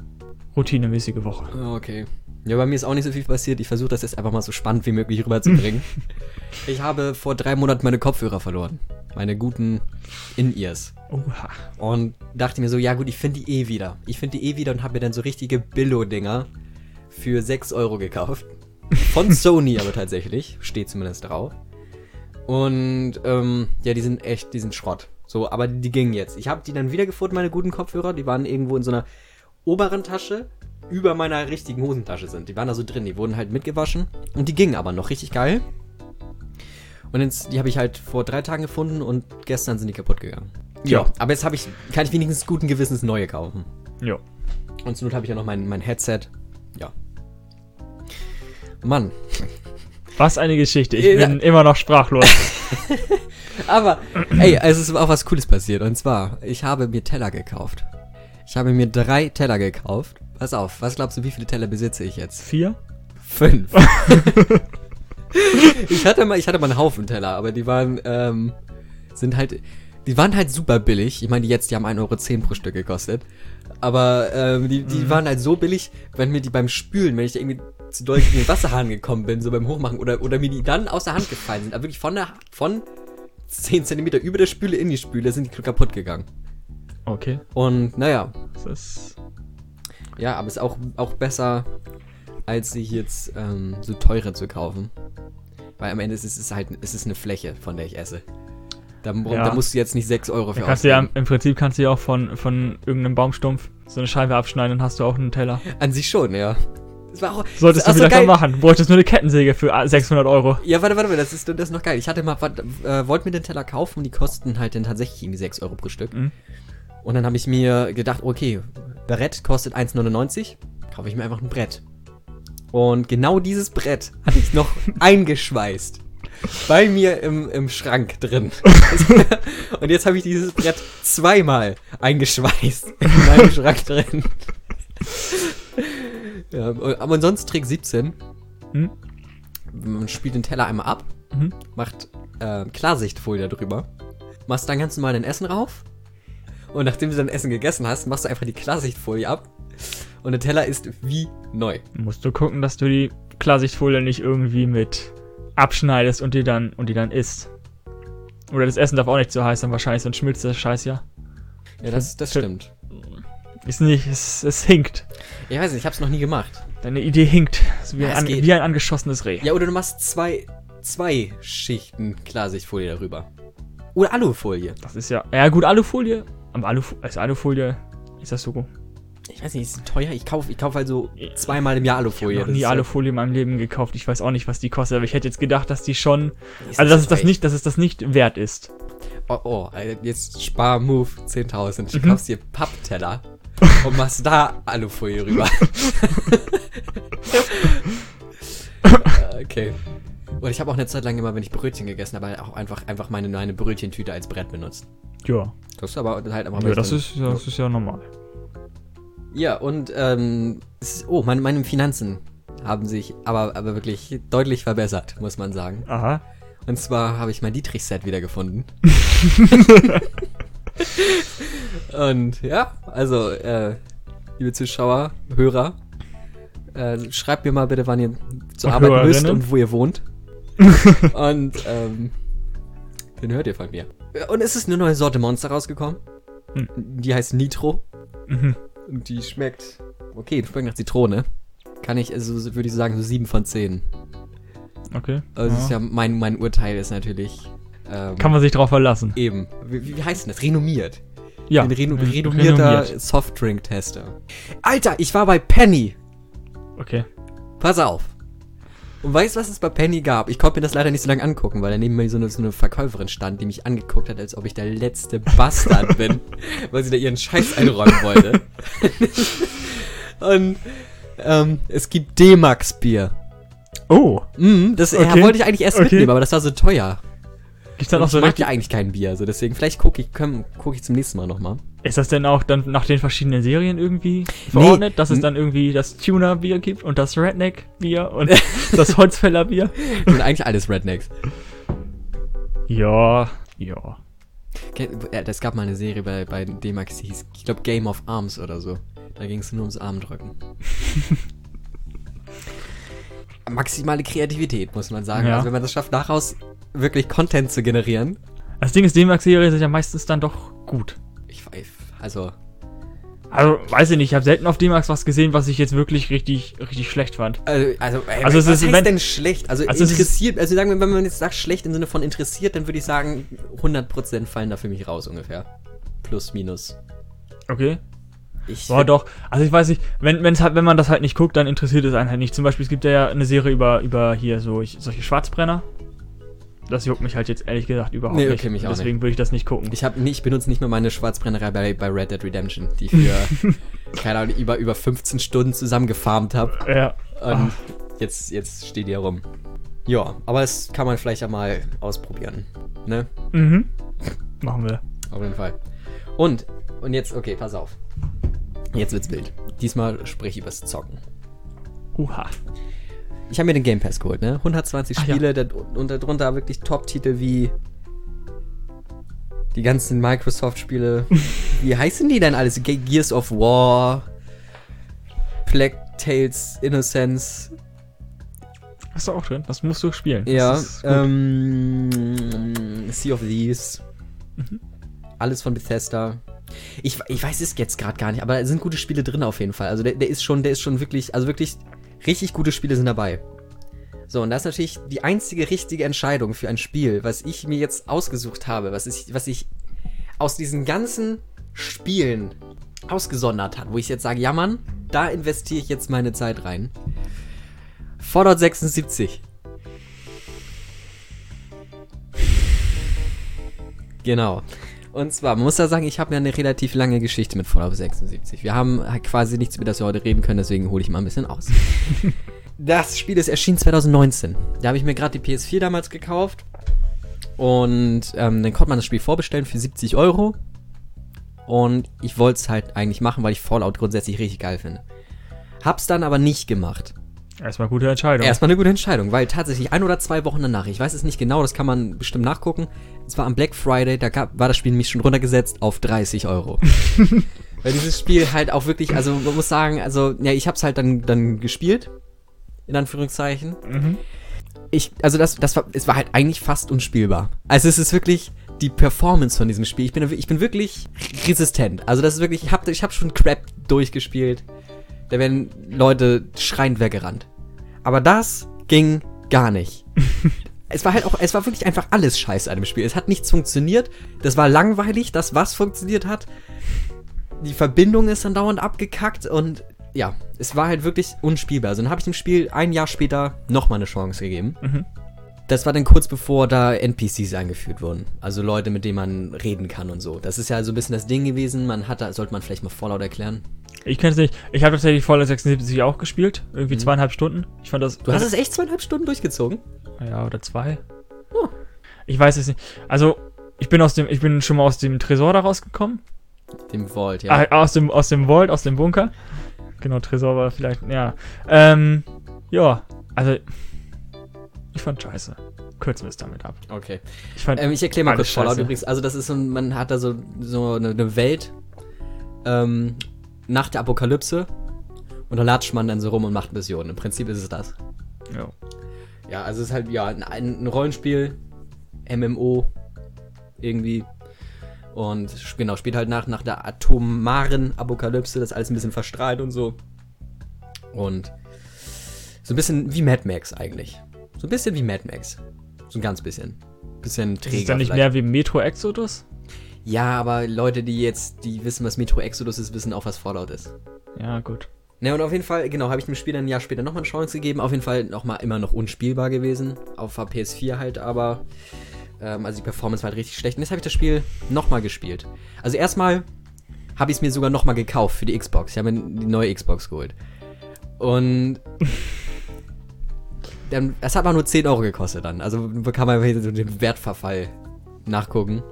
[SPEAKER 2] routinemäßige Woche.
[SPEAKER 1] Okay. Ja, bei mir ist auch nicht so viel passiert. Ich versuche das jetzt einfach mal so spannend wie möglich rüberzubringen. ich habe vor drei Monaten meine Kopfhörer verloren. Meine guten In-Ears.
[SPEAKER 2] Oha.
[SPEAKER 1] Und dachte mir so, ja gut, ich finde die eh wieder. Ich finde die eh wieder und habe mir dann so richtige Billo-Dinger für 6 Euro gekauft. Von Sony aber tatsächlich. Steht zumindest drauf. Und ähm, ja, die sind echt, die sind Schrott. So, aber die gingen jetzt. Ich habe die dann wiedergefunden, meine guten Kopfhörer. Die waren irgendwo in so einer oberen Tasche über meiner richtigen Hosentasche sind. Die waren da so drin, die wurden halt mitgewaschen. Und die gingen aber noch richtig geil. Und jetzt, die habe ich halt vor drei Tagen gefunden und gestern sind die kaputt gegangen. Ja,
[SPEAKER 2] Ja.
[SPEAKER 1] aber jetzt habe ich, kann ich wenigstens guten Gewissens neue kaufen.
[SPEAKER 2] Ja.
[SPEAKER 1] Und zur Not habe ich ja noch mein, mein Headset. Ja. Mann.
[SPEAKER 2] Was eine Geschichte. Ich
[SPEAKER 1] Ja.
[SPEAKER 2] bin immer noch sprachlos.
[SPEAKER 1] Aber, ey, es ist auch was Cooles passiert. Und zwar, ich habe mir Teller gekauft. Ich habe mir drei Teller gekauft. Pass auf, was glaubst du, wie viele Teller besitze ich jetzt?
[SPEAKER 2] Vier?
[SPEAKER 1] Fünf. ich hatte mal, ich hatte mal einen Haufen Teller, aber die waren, ähm, sind halt, die waren halt super billig. Ich meine, die jetzt, die haben 1,10 Euro pro Stück gekostet. Aber ähm, die, die waren halt so billig, wenn mir die beim Spülen, wenn ich da irgendwie zu doll in den Wasserhahn gekommen bin, so beim Hochmachen, oder, oder mir die dann aus der Hand gefallen sind, aber wirklich von der, von 10 Zentimeter über der Spüle in die Spüle sind die kaputt gegangen.
[SPEAKER 2] Okay.
[SPEAKER 1] Und naja,
[SPEAKER 2] Das ist.
[SPEAKER 1] Ja, aber ist auch, auch besser, als sich jetzt ähm, so teure zu kaufen. Weil am Ende ist es halt es ist eine Fläche, von der ich esse. Da,
[SPEAKER 2] Ja.
[SPEAKER 1] da musst du jetzt nicht 6 Euro für
[SPEAKER 2] kannst du ja, im Prinzip kannst du ja auch von, von irgendeinem Baumstumpf so eine Scheibe abschneiden, dann hast du auch einen Teller.
[SPEAKER 1] An sich schon, ja. Auch,
[SPEAKER 2] Solltest
[SPEAKER 1] das
[SPEAKER 2] du vielleicht
[SPEAKER 1] so
[SPEAKER 2] machen. Bräuchtest nur eine Kettensäge für ah, 600 Euro.
[SPEAKER 1] Ja, warte, warte, warte, das ist, das ist noch geil. Ich hatte mal, äh, wollte mir den Teller kaufen und die kosten halt dann tatsächlich irgendwie 6 Euro pro Stück.
[SPEAKER 2] Mhm.
[SPEAKER 1] Und dann habe ich mir gedacht, okay, Brett kostet 1,99, kaufe ich mir einfach ein Brett. Und genau dieses Brett hatte ich noch eingeschweißt. Bei mir im, im Schrank drin. und jetzt habe ich dieses Brett zweimal eingeschweißt in meinem Schrank drin. ja, aber sonst Trick 17.
[SPEAKER 2] Hm?
[SPEAKER 1] Man spielt den Teller einmal ab,
[SPEAKER 2] Mhm.
[SPEAKER 1] macht äh, Klarsichtfolie drüber, machst dann ganz normal dein Essen rauf und nachdem du dein Essen gegessen hast, machst du einfach die Klarsichtfolie ab und der Teller ist wie neu.
[SPEAKER 2] Musst du gucken, dass du die Klarsichtfolie nicht irgendwie mit abschneidest und die dann und die dann isst. Oder das Essen darf auch nicht zu heiß sein, wahrscheinlich, sonst schmilzt der Scheiß ja.
[SPEAKER 1] Ja, das, das stimmt.
[SPEAKER 2] Ist nicht, es, es hinkt.
[SPEAKER 1] Ich weiß nicht, ich hab's noch nie gemacht.
[SPEAKER 2] Deine Idee hinkt. So wie,
[SPEAKER 1] Ja,
[SPEAKER 2] ein, wie ein angeschossenes Reh.
[SPEAKER 1] Ja, oder du machst zwei, zwei Schichten Klarsichtfolie darüber. Oder Alufolie.
[SPEAKER 2] Das ist ja. Ja, gut, Alufolie. Aber Alu, als Alufolie ist das so.
[SPEAKER 1] Ich weiß nicht, ist teuer? Ich kaufe ich kauf halt so zweimal im Jahr
[SPEAKER 2] Ich
[SPEAKER 1] Alufolie.
[SPEAKER 2] habe noch
[SPEAKER 1] Das
[SPEAKER 2] nie Alufolie in meinem Leben gekauft. Ich weiß auch nicht, was die kostet, aber ich hätte jetzt gedacht, dass die schon.
[SPEAKER 1] Ist
[SPEAKER 2] Also, dass es das nicht, dass es das nicht wert ist.
[SPEAKER 1] Oh, oh, äh, jetzt Spar-Move 10.000. Du
[SPEAKER 2] Mhm.
[SPEAKER 1] kaufst dir Pappteller und machst da Alufolie rüber. Okay. Und ich habe auch eine Zeit lang immer, wenn ich Brötchen gegessen habe, auch einfach, einfach meine, meine Brötchentüte als Brett benutzt.
[SPEAKER 2] Ja.
[SPEAKER 1] Das ist aber halt einfach...
[SPEAKER 2] ja das, ist, ja, das ist ja normal.
[SPEAKER 1] Ja, und, ähm, ist, oh, meine, meine Finanzen haben sich aber, aber wirklich deutlich verbessert, muss man sagen.
[SPEAKER 2] Aha.
[SPEAKER 1] Und zwar habe ich mein Dietrich-Set wiedergefunden. Und ja, also, äh, liebe Zuschauer, Hörer, äh, schreibt mir mal bitte, wann ihr zur
[SPEAKER 2] Und
[SPEAKER 1] Arbeit müsst und wo ihr wohnt. und ähm, den hört ihr von mir. Und es ist eine neue Sorte Monster rausgekommen.
[SPEAKER 2] Hm.
[SPEAKER 1] Die heißt Nitro.
[SPEAKER 2] Mhm.
[SPEAKER 1] Und die schmeckt. Okay, die schmeckt nach Zitrone. Kann ich, also würde ich sagen, so 7 von 10.
[SPEAKER 2] Okay.
[SPEAKER 1] Also das ist
[SPEAKER 2] Ja.
[SPEAKER 1] ja mein, mein Urteil ist natürlich. Ähm,
[SPEAKER 2] Kann man sich drauf verlassen.
[SPEAKER 1] eben. Wie, wie heißt denn das? Renommiert.
[SPEAKER 2] Ja.
[SPEAKER 1] Ein reno
[SPEAKER 2] re-
[SPEAKER 1] renommierter
[SPEAKER 2] renommiert.
[SPEAKER 1] Softdrink-Tester. Alter, ich war bei Penny.
[SPEAKER 2] Okay.
[SPEAKER 1] Pass auf. Und weißt du, was es bei Penny gab? Ich konnte mir das leider nicht so lange angucken, weil da neben mir so eine, so eine Verkäuferin stand, die mich angeguckt hat, als ob ich der letzte Bastard bin, weil sie da ihren Scheiß einräumen wollte. Und ähm, es gibt D-Max-Bier.
[SPEAKER 2] Oh.
[SPEAKER 1] Mm, das äh,
[SPEAKER 2] Okay.
[SPEAKER 1] wollte ich eigentlich erst
[SPEAKER 2] Okay.
[SPEAKER 1] mitnehmen, aber das war so teuer.
[SPEAKER 2] Gibt's
[SPEAKER 1] Und
[SPEAKER 2] auch so
[SPEAKER 1] ich mag ja eigentlich kein Bier, also deswegen, vielleicht gucke ich, komm, guck ich zum nächsten Mal nochmal.
[SPEAKER 2] Ist das denn auch dann nach den verschiedenen Serien irgendwie verordnet, dass es dann irgendwie das Tuner-Bier gibt und das Redneck-Bier und das Holzfäller-Bier?
[SPEAKER 1] Das sind eigentlich alles Rednecks.
[SPEAKER 2] Ja, ja.
[SPEAKER 1] Ke- äh, Es gab mal eine Serie bei, bei D-Max, die hieß, ich glaube, Game of Arms oder so. Da ging es nur ums Armdrücken. Maximale Kreativität, muss man sagen.
[SPEAKER 2] Ja.
[SPEAKER 1] Also wenn man das schafft, daraus wirklich Content zu generieren.
[SPEAKER 2] Das Ding ist, D-Max-Serien sind ja meistens dann doch gut.
[SPEAKER 1] Also,
[SPEAKER 2] Also, weiß ich nicht, ich habe selten auf D-Max was gesehen, was ich jetzt wirklich richtig, richtig schlecht fand.
[SPEAKER 1] also, also, ey,
[SPEAKER 2] Also es
[SPEAKER 1] was
[SPEAKER 2] ist-
[SPEAKER 1] heißt
[SPEAKER 2] wenn-
[SPEAKER 1] denn schlecht? Also,
[SPEAKER 2] Also es ist-
[SPEAKER 1] interessiert, also sagen wir, wenn man jetzt sagt schlecht im Sinne von interessiert, dann würde ich sagen, 100% fallen da für mich raus ungefähr. Plus, minus.
[SPEAKER 2] Okay.
[SPEAKER 1] Ich
[SPEAKER 2] Boah, doch. Also ich weiß nicht, wenn, wenn's halt, wenn man das halt nicht guckt, dann interessiert es einen halt nicht. Zum Beispiel, es gibt ja eine Serie über, über hier so ich, solche Schwarzbrenner. Das juckt mich halt jetzt ehrlich gesagt überhaupt
[SPEAKER 1] Nee,
[SPEAKER 2] nicht.
[SPEAKER 1] okay, mich auch
[SPEAKER 2] Deswegen würde ich das nicht gucken.
[SPEAKER 1] Ich, hab, nee, ich benutze nicht mehr meine Schwarzbrennerei bei, bei Red Dead Redemption, die ich für, keine Ahnung, über, über 15 Stunden zusammengefarmt habe.
[SPEAKER 2] ja.
[SPEAKER 1] Und jetzt, jetzt steht die herum. Ja, aber das kann man vielleicht ja mal ausprobieren. Ne?
[SPEAKER 2] Mhm. Machen wir.
[SPEAKER 1] Auf jeden Fall. Und, und jetzt, okay, pass auf. Jetzt wird's wild. Diesmal spreche ich übers Zocken.
[SPEAKER 2] Uha.
[SPEAKER 1] Ich habe mir den Game Pass geholt, ne? 120
[SPEAKER 2] Ach ja.
[SPEAKER 1] Spiele da, und darunter wirklich Top-Titel wie die ganzen Microsoft-Spiele. wie heißen die denn alles? Ge Gears of War, Plague Tales, Innocence.
[SPEAKER 2] Hast du auch drin? Das musst du spielen.
[SPEAKER 1] Ja, ähm, Sea of Thieves.
[SPEAKER 2] Mhm.
[SPEAKER 1] Alles von Bethesda. Ich, ich weiß es jetzt gerade gar nicht, aber es sind gute Spiele drin auf jeden Fall. Also der, der ist schon, der ist schon wirklich, also wirklich richtig gute Spiele sind dabei. So, und das ist natürlich die einzige richtige Entscheidung für ein Spiel, was ich mir jetzt ausgesucht habe, was ich, was ich aus diesen ganzen Spielen ausgesondert hat, wo ich jetzt sage, ja Mann, da investiere ich jetzt meine Zeit rein. Fallout 76. Genau. Und zwar, man muss ja sagen, ich habe ja eine relativ lange Geschichte mit Fallout 76. Wir haben halt quasi nichts, über das wir heute reden können, deswegen hole ich mal ein bisschen aus. das Spiel ist erschienen 2019. Da habe ich mir gerade die PS4 damals gekauft. Und ähm, dann konnte man das Spiel vorbestellen für 70 Euro. Und ich wollte es halt eigentlich machen, weil ich Fallout grundsätzlich richtig geil finde. Hab's dann aber nicht gemacht.
[SPEAKER 2] Erstmal gute Entscheidung.
[SPEAKER 1] Erstmal eine gute Entscheidung, weil tatsächlich ein oder zwei Wochen danach, ich weiß es nicht genau, das kann man bestimmt nachgucken. Es war am Black Friday, da gab, war das Spiel nämlich schon runtergesetzt auf 30 Euro. weil dieses Spiel halt auch wirklich, also man muss sagen, also ja, ich hab's halt dann, dann gespielt, in Anführungszeichen.
[SPEAKER 2] Mhm.
[SPEAKER 1] Ich, also das, das war, es war halt eigentlich fast unspielbar. Also es ist wirklich die Performance von diesem Spiel. Ich bin, ich bin wirklich resistent. Also das ist wirklich, ich habe ich hab schon Crap durchgespielt. Da werden Leute schreiend weggerannt. Aber das ging gar nicht. es war halt auch, es war wirklich einfach alles scheiße an dem Spiel. Es hat nichts funktioniert. Das war langweilig, das was funktioniert hat. Die Verbindung ist dann dauernd abgekackt und ja, es war halt wirklich unspielbar. Also dann habe ich dem Spiel ein Jahr später nochmal eine Chance gegeben.
[SPEAKER 2] Mhm.
[SPEAKER 1] Das war dann kurz bevor da NPCs eingeführt wurden. Also Leute, mit denen man reden kann und so. Das ist ja so ein bisschen das Ding gewesen. Man hat da, sollte man vielleicht mal Fallout erklären.
[SPEAKER 2] Ich kenne es nicht. Ich habe tatsächlich Fallout 76 auch gespielt. Irgendwie
[SPEAKER 1] Mhm.
[SPEAKER 2] zweieinhalb Stunden. Ich fand das.
[SPEAKER 1] Du hast es echt zweieinhalb Stunden durchgezogen?
[SPEAKER 2] Ja, oder zwei.
[SPEAKER 1] Oh.
[SPEAKER 2] Ich weiß es nicht. Also, ich bin aus dem, ich bin schon mal aus dem Tresor da rausgekommen.
[SPEAKER 1] Dem Vault, ja.
[SPEAKER 2] Ah, aus dem, aus dem Vault, aus dem Bunker. Genau, Tresor war vielleicht, ja. Ähm, ja, also, ich fand scheiße. Kürzen wir es damit ab.
[SPEAKER 1] Okay.
[SPEAKER 2] Ich
[SPEAKER 1] Ähm, ich erkläre mal kurz Fallout
[SPEAKER 2] scheiße.
[SPEAKER 1] übrigens. Also das ist so, man hat da so, so eine, eine Welt ähm, nach der Apokalypse und da latscht man dann so rum und macht Missionen. Im Prinzip ist es das.
[SPEAKER 2] Ja.
[SPEAKER 1] Ja, also es ist halt, ja, ein, ein Rollenspiel, MMO, irgendwie. Und genau, spielt halt nach, nach der atomaren Apokalypse, das ist alles ein bisschen verstrahlt und so. Und so ein bisschen wie Mad Max eigentlich. So ein bisschen wie Mad Max. So ein ganz bisschen. Bisschen
[SPEAKER 2] Ist
[SPEAKER 1] träger.
[SPEAKER 2] es dann nicht
[SPEAKER 1] vielleicht.
[SPEAKER 2] mehr wie Metro Exodus?
[SPEAKER 1] Ja, aber Leute, die jetzt, die wissen, was Metro Exodus ist, wissen auch, was Fallout ist.
[SPEAKER 2] Ja, gut.
[SPEAKER 1] Ne, und auf jeden Fall, genau, habe ich dem Spiel dann ein Jahr später nochmal eine Chance gegeben. Auf jeden Fall nochmal immer noch unspielbar gewesen. Auf der PS4 halt, aber. Ähm, also die Performance war halt richtig schlecht. Und jetzt habe ich das Spiel nochmal gespielt. Also erstmal habe ich es mir sogar nochmal gekauft für die Xbox. Ich habe mir die neue Xbox geholt. Und. dann, das hat aber nur 10 Euro gekostet dann. Also kann man so den Wertverfall nachgucken.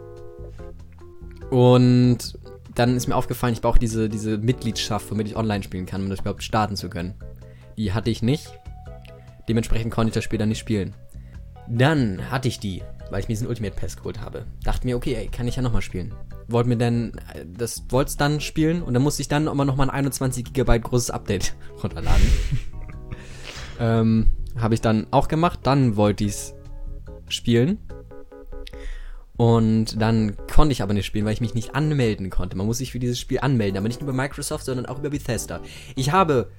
[SPEAKER 1] Und dann ist mir aufgefallen, ich brauche diese, diese Mitgliedschaft, womit ich online spielen kann, um das überhaupt starten zu können. Die hatte ich nicht. Dementsprechend konnte ich das Spiel dann nicht spielen. Dann hatte ich die, weil ich mir diesen Ultimate Pass geholt habe. Dachte mir, okay, ey, kann ich ja nochmal spielen. Wollte mir dann, äh, das wollte dann spielen und dann musste ich dann immer nochmal ein 21 GB großes Update runterladen. ähm, habe ich dann auch gemacht. Dann wollte ich es spielen. Und dann konnte ich aber nicht spielen, weil ich mich nicht anmelden konnte. Man muss sich für dieses Spiel anmelden, aber nicht nur über Microsoft, sondern auch über Bethesda. Ich habe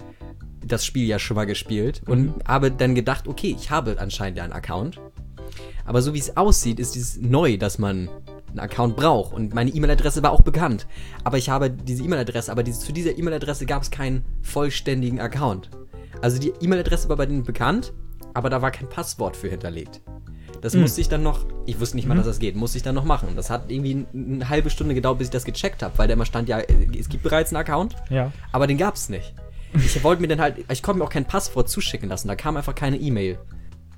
[SPEAKER 1] das Spiel ja schon mal gespielt und habe dann gedacht, okay, ich habe anscheinend ja einen Account. Aber so wie es aussieht, ist es neu, dass man einen Account braucht. Und meine E-Mail-Adresse war auch bekannt. Aber ich habe diese E-Mail-Adresse, aber diese, zu dieser E-Mail-Adresse gab es keinen vollständigen Account. Also die E-Mail-Adresse war bei denen bekannt, aber da war kein Passwort für hinterlegt. Das musste ich dann noch, ich wusste nicht mal, dass das geht, musste ich dann noch machen. Das hat irgendwie eine halbe Stunde gedauert, bis ich das gecheckt habe, weil da immer stand, ja, es gibt bereits einen Account,
[SPEAKER 2] Ja.
[SPEAKER 1] aber den gab es nicht. Ich wollte mir dann halt, ich konnte mir auch kein Passwort zuschicken lassen, da kam einfach keine E-Mail.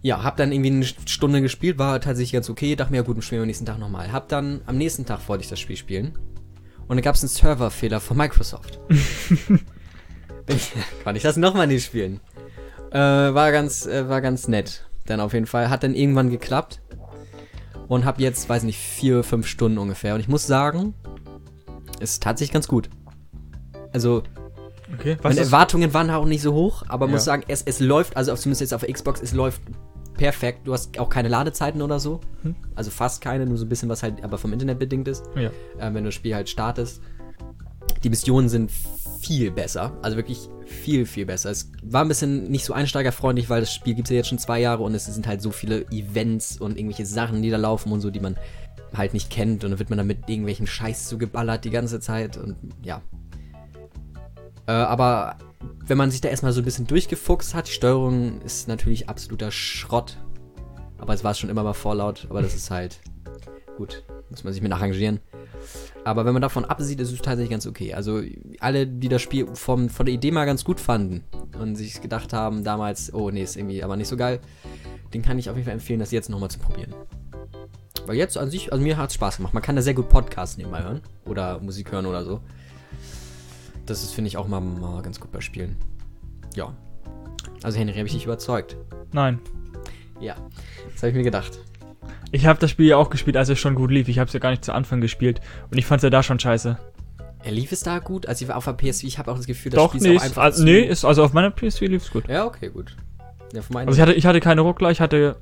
[SPEAKER 1] Ja, hab dann irgendwie eine Stunde gespielt, war tatsächlich ganz okay, dachte mir, ja gut, dann spielen wir am nächsten Tag nochmal. Hab dann, am nächsten Tag wollte ich das Spiel spielen und dann gab es einen Serverfehler von Microsoft. Konnte ich das nochmal nicht spielen. Äh, war ganz, äh, war ganz nett. Dann auf jeden Fall. Hat dann irgendwann geklappt. Und hab jetzt, weiß nicht, vier, fünf Stunden ungefähr. Und ich muss sagen, es ist tatsächlich ganz gut. Also,
[SPEAKER 2] Okay.
[SPEAKER 1] Meine Erwartungen waren auch nicht so hoch, aber
[SPEAKER 2] Ja.
[SPEAKER 1] muss sagen, es, es läuft, also zumindest jetzt auf Xbox, es läuft perfekt. Du hast auch keine Ladezeiten oder so.
[SPEAKER 2] Hm.
[SPEAKER 1] Also fast keine, nur so ein bisschen, was halt aber vom Internet bedingt ist
[SPEAKER 2] ja.
[SPEAKER 1] äh, wenn du das Spiel halt startest. Die Missionen sind viel besser, also wirklich viel, viel besser. Es war ein bisschen nicht so einsteigerfreundlich, weil das Spiel gibt es ja jetzt schon zwei Jahre und es sind halt so viele Events und irgendwelche Sachen, die da laufen und so, die man halt nicht kennt und dann wird man dann mit irgendwelchen Scheiß zugeballert die ganze Zeit und ja. Äh, aber wenn man sich da erstmal so ein bisschen durchgefuchst hat, die Steuerung ist natürlich absoluter Schrott. Aber es war schon immer mal Fallout, aber das ist halt gut, muss man sich mit arrangieren. Aber wenn man davon absieht, ist es tatsächlich ganz okay. Also alle, die das Spiel vom, von der Idee mal ganz gut fanden und sich gedacht haben damals, oh nee, ist irgendwie aber nicht so geil, den kann ich auf jeden Fall empfehlen, das jetzt nochmal zu probieren. Weil jetzt an sich, also mir hat es Spaß gemacht. Man kann da sehr gut Podcasts nebenbei hören oder Musik hören oder so. Das ist, finde ich, auch mal, mal ganz gut bei Spielen. Ja. Also Henry, habe ich dich überzeugt.
[SPEAKER 2] Nein.
[SPEAKER 1] Ja, das habe ich mir gedacht.
[SPEAKER 2] Ich habe das Spiel ja auch gespielt, als es schon gut lief. Ich habe es ja gar nicht zu Anfang gespielt. Und ich fand es ja da schon scheiße.
[SPEAKER 1] Er lief es da gut? Also auf der PS4, ich habe auch das Gefühl, das
[SPEAKER 2] Doch,
[SPEAKER 1] Spiel
[SPEAKER 2] nee,
[SPEAKER 1] ist auch einfach
[SPEAKER 2] also, nee ist, also auf meiner PS4 lief es gut.
[SPEAKER 1] Ja, okay, gut. Ja,
[SPEAKER 2] Also ich hatte, ich hatte keine Ruckler, ich hatte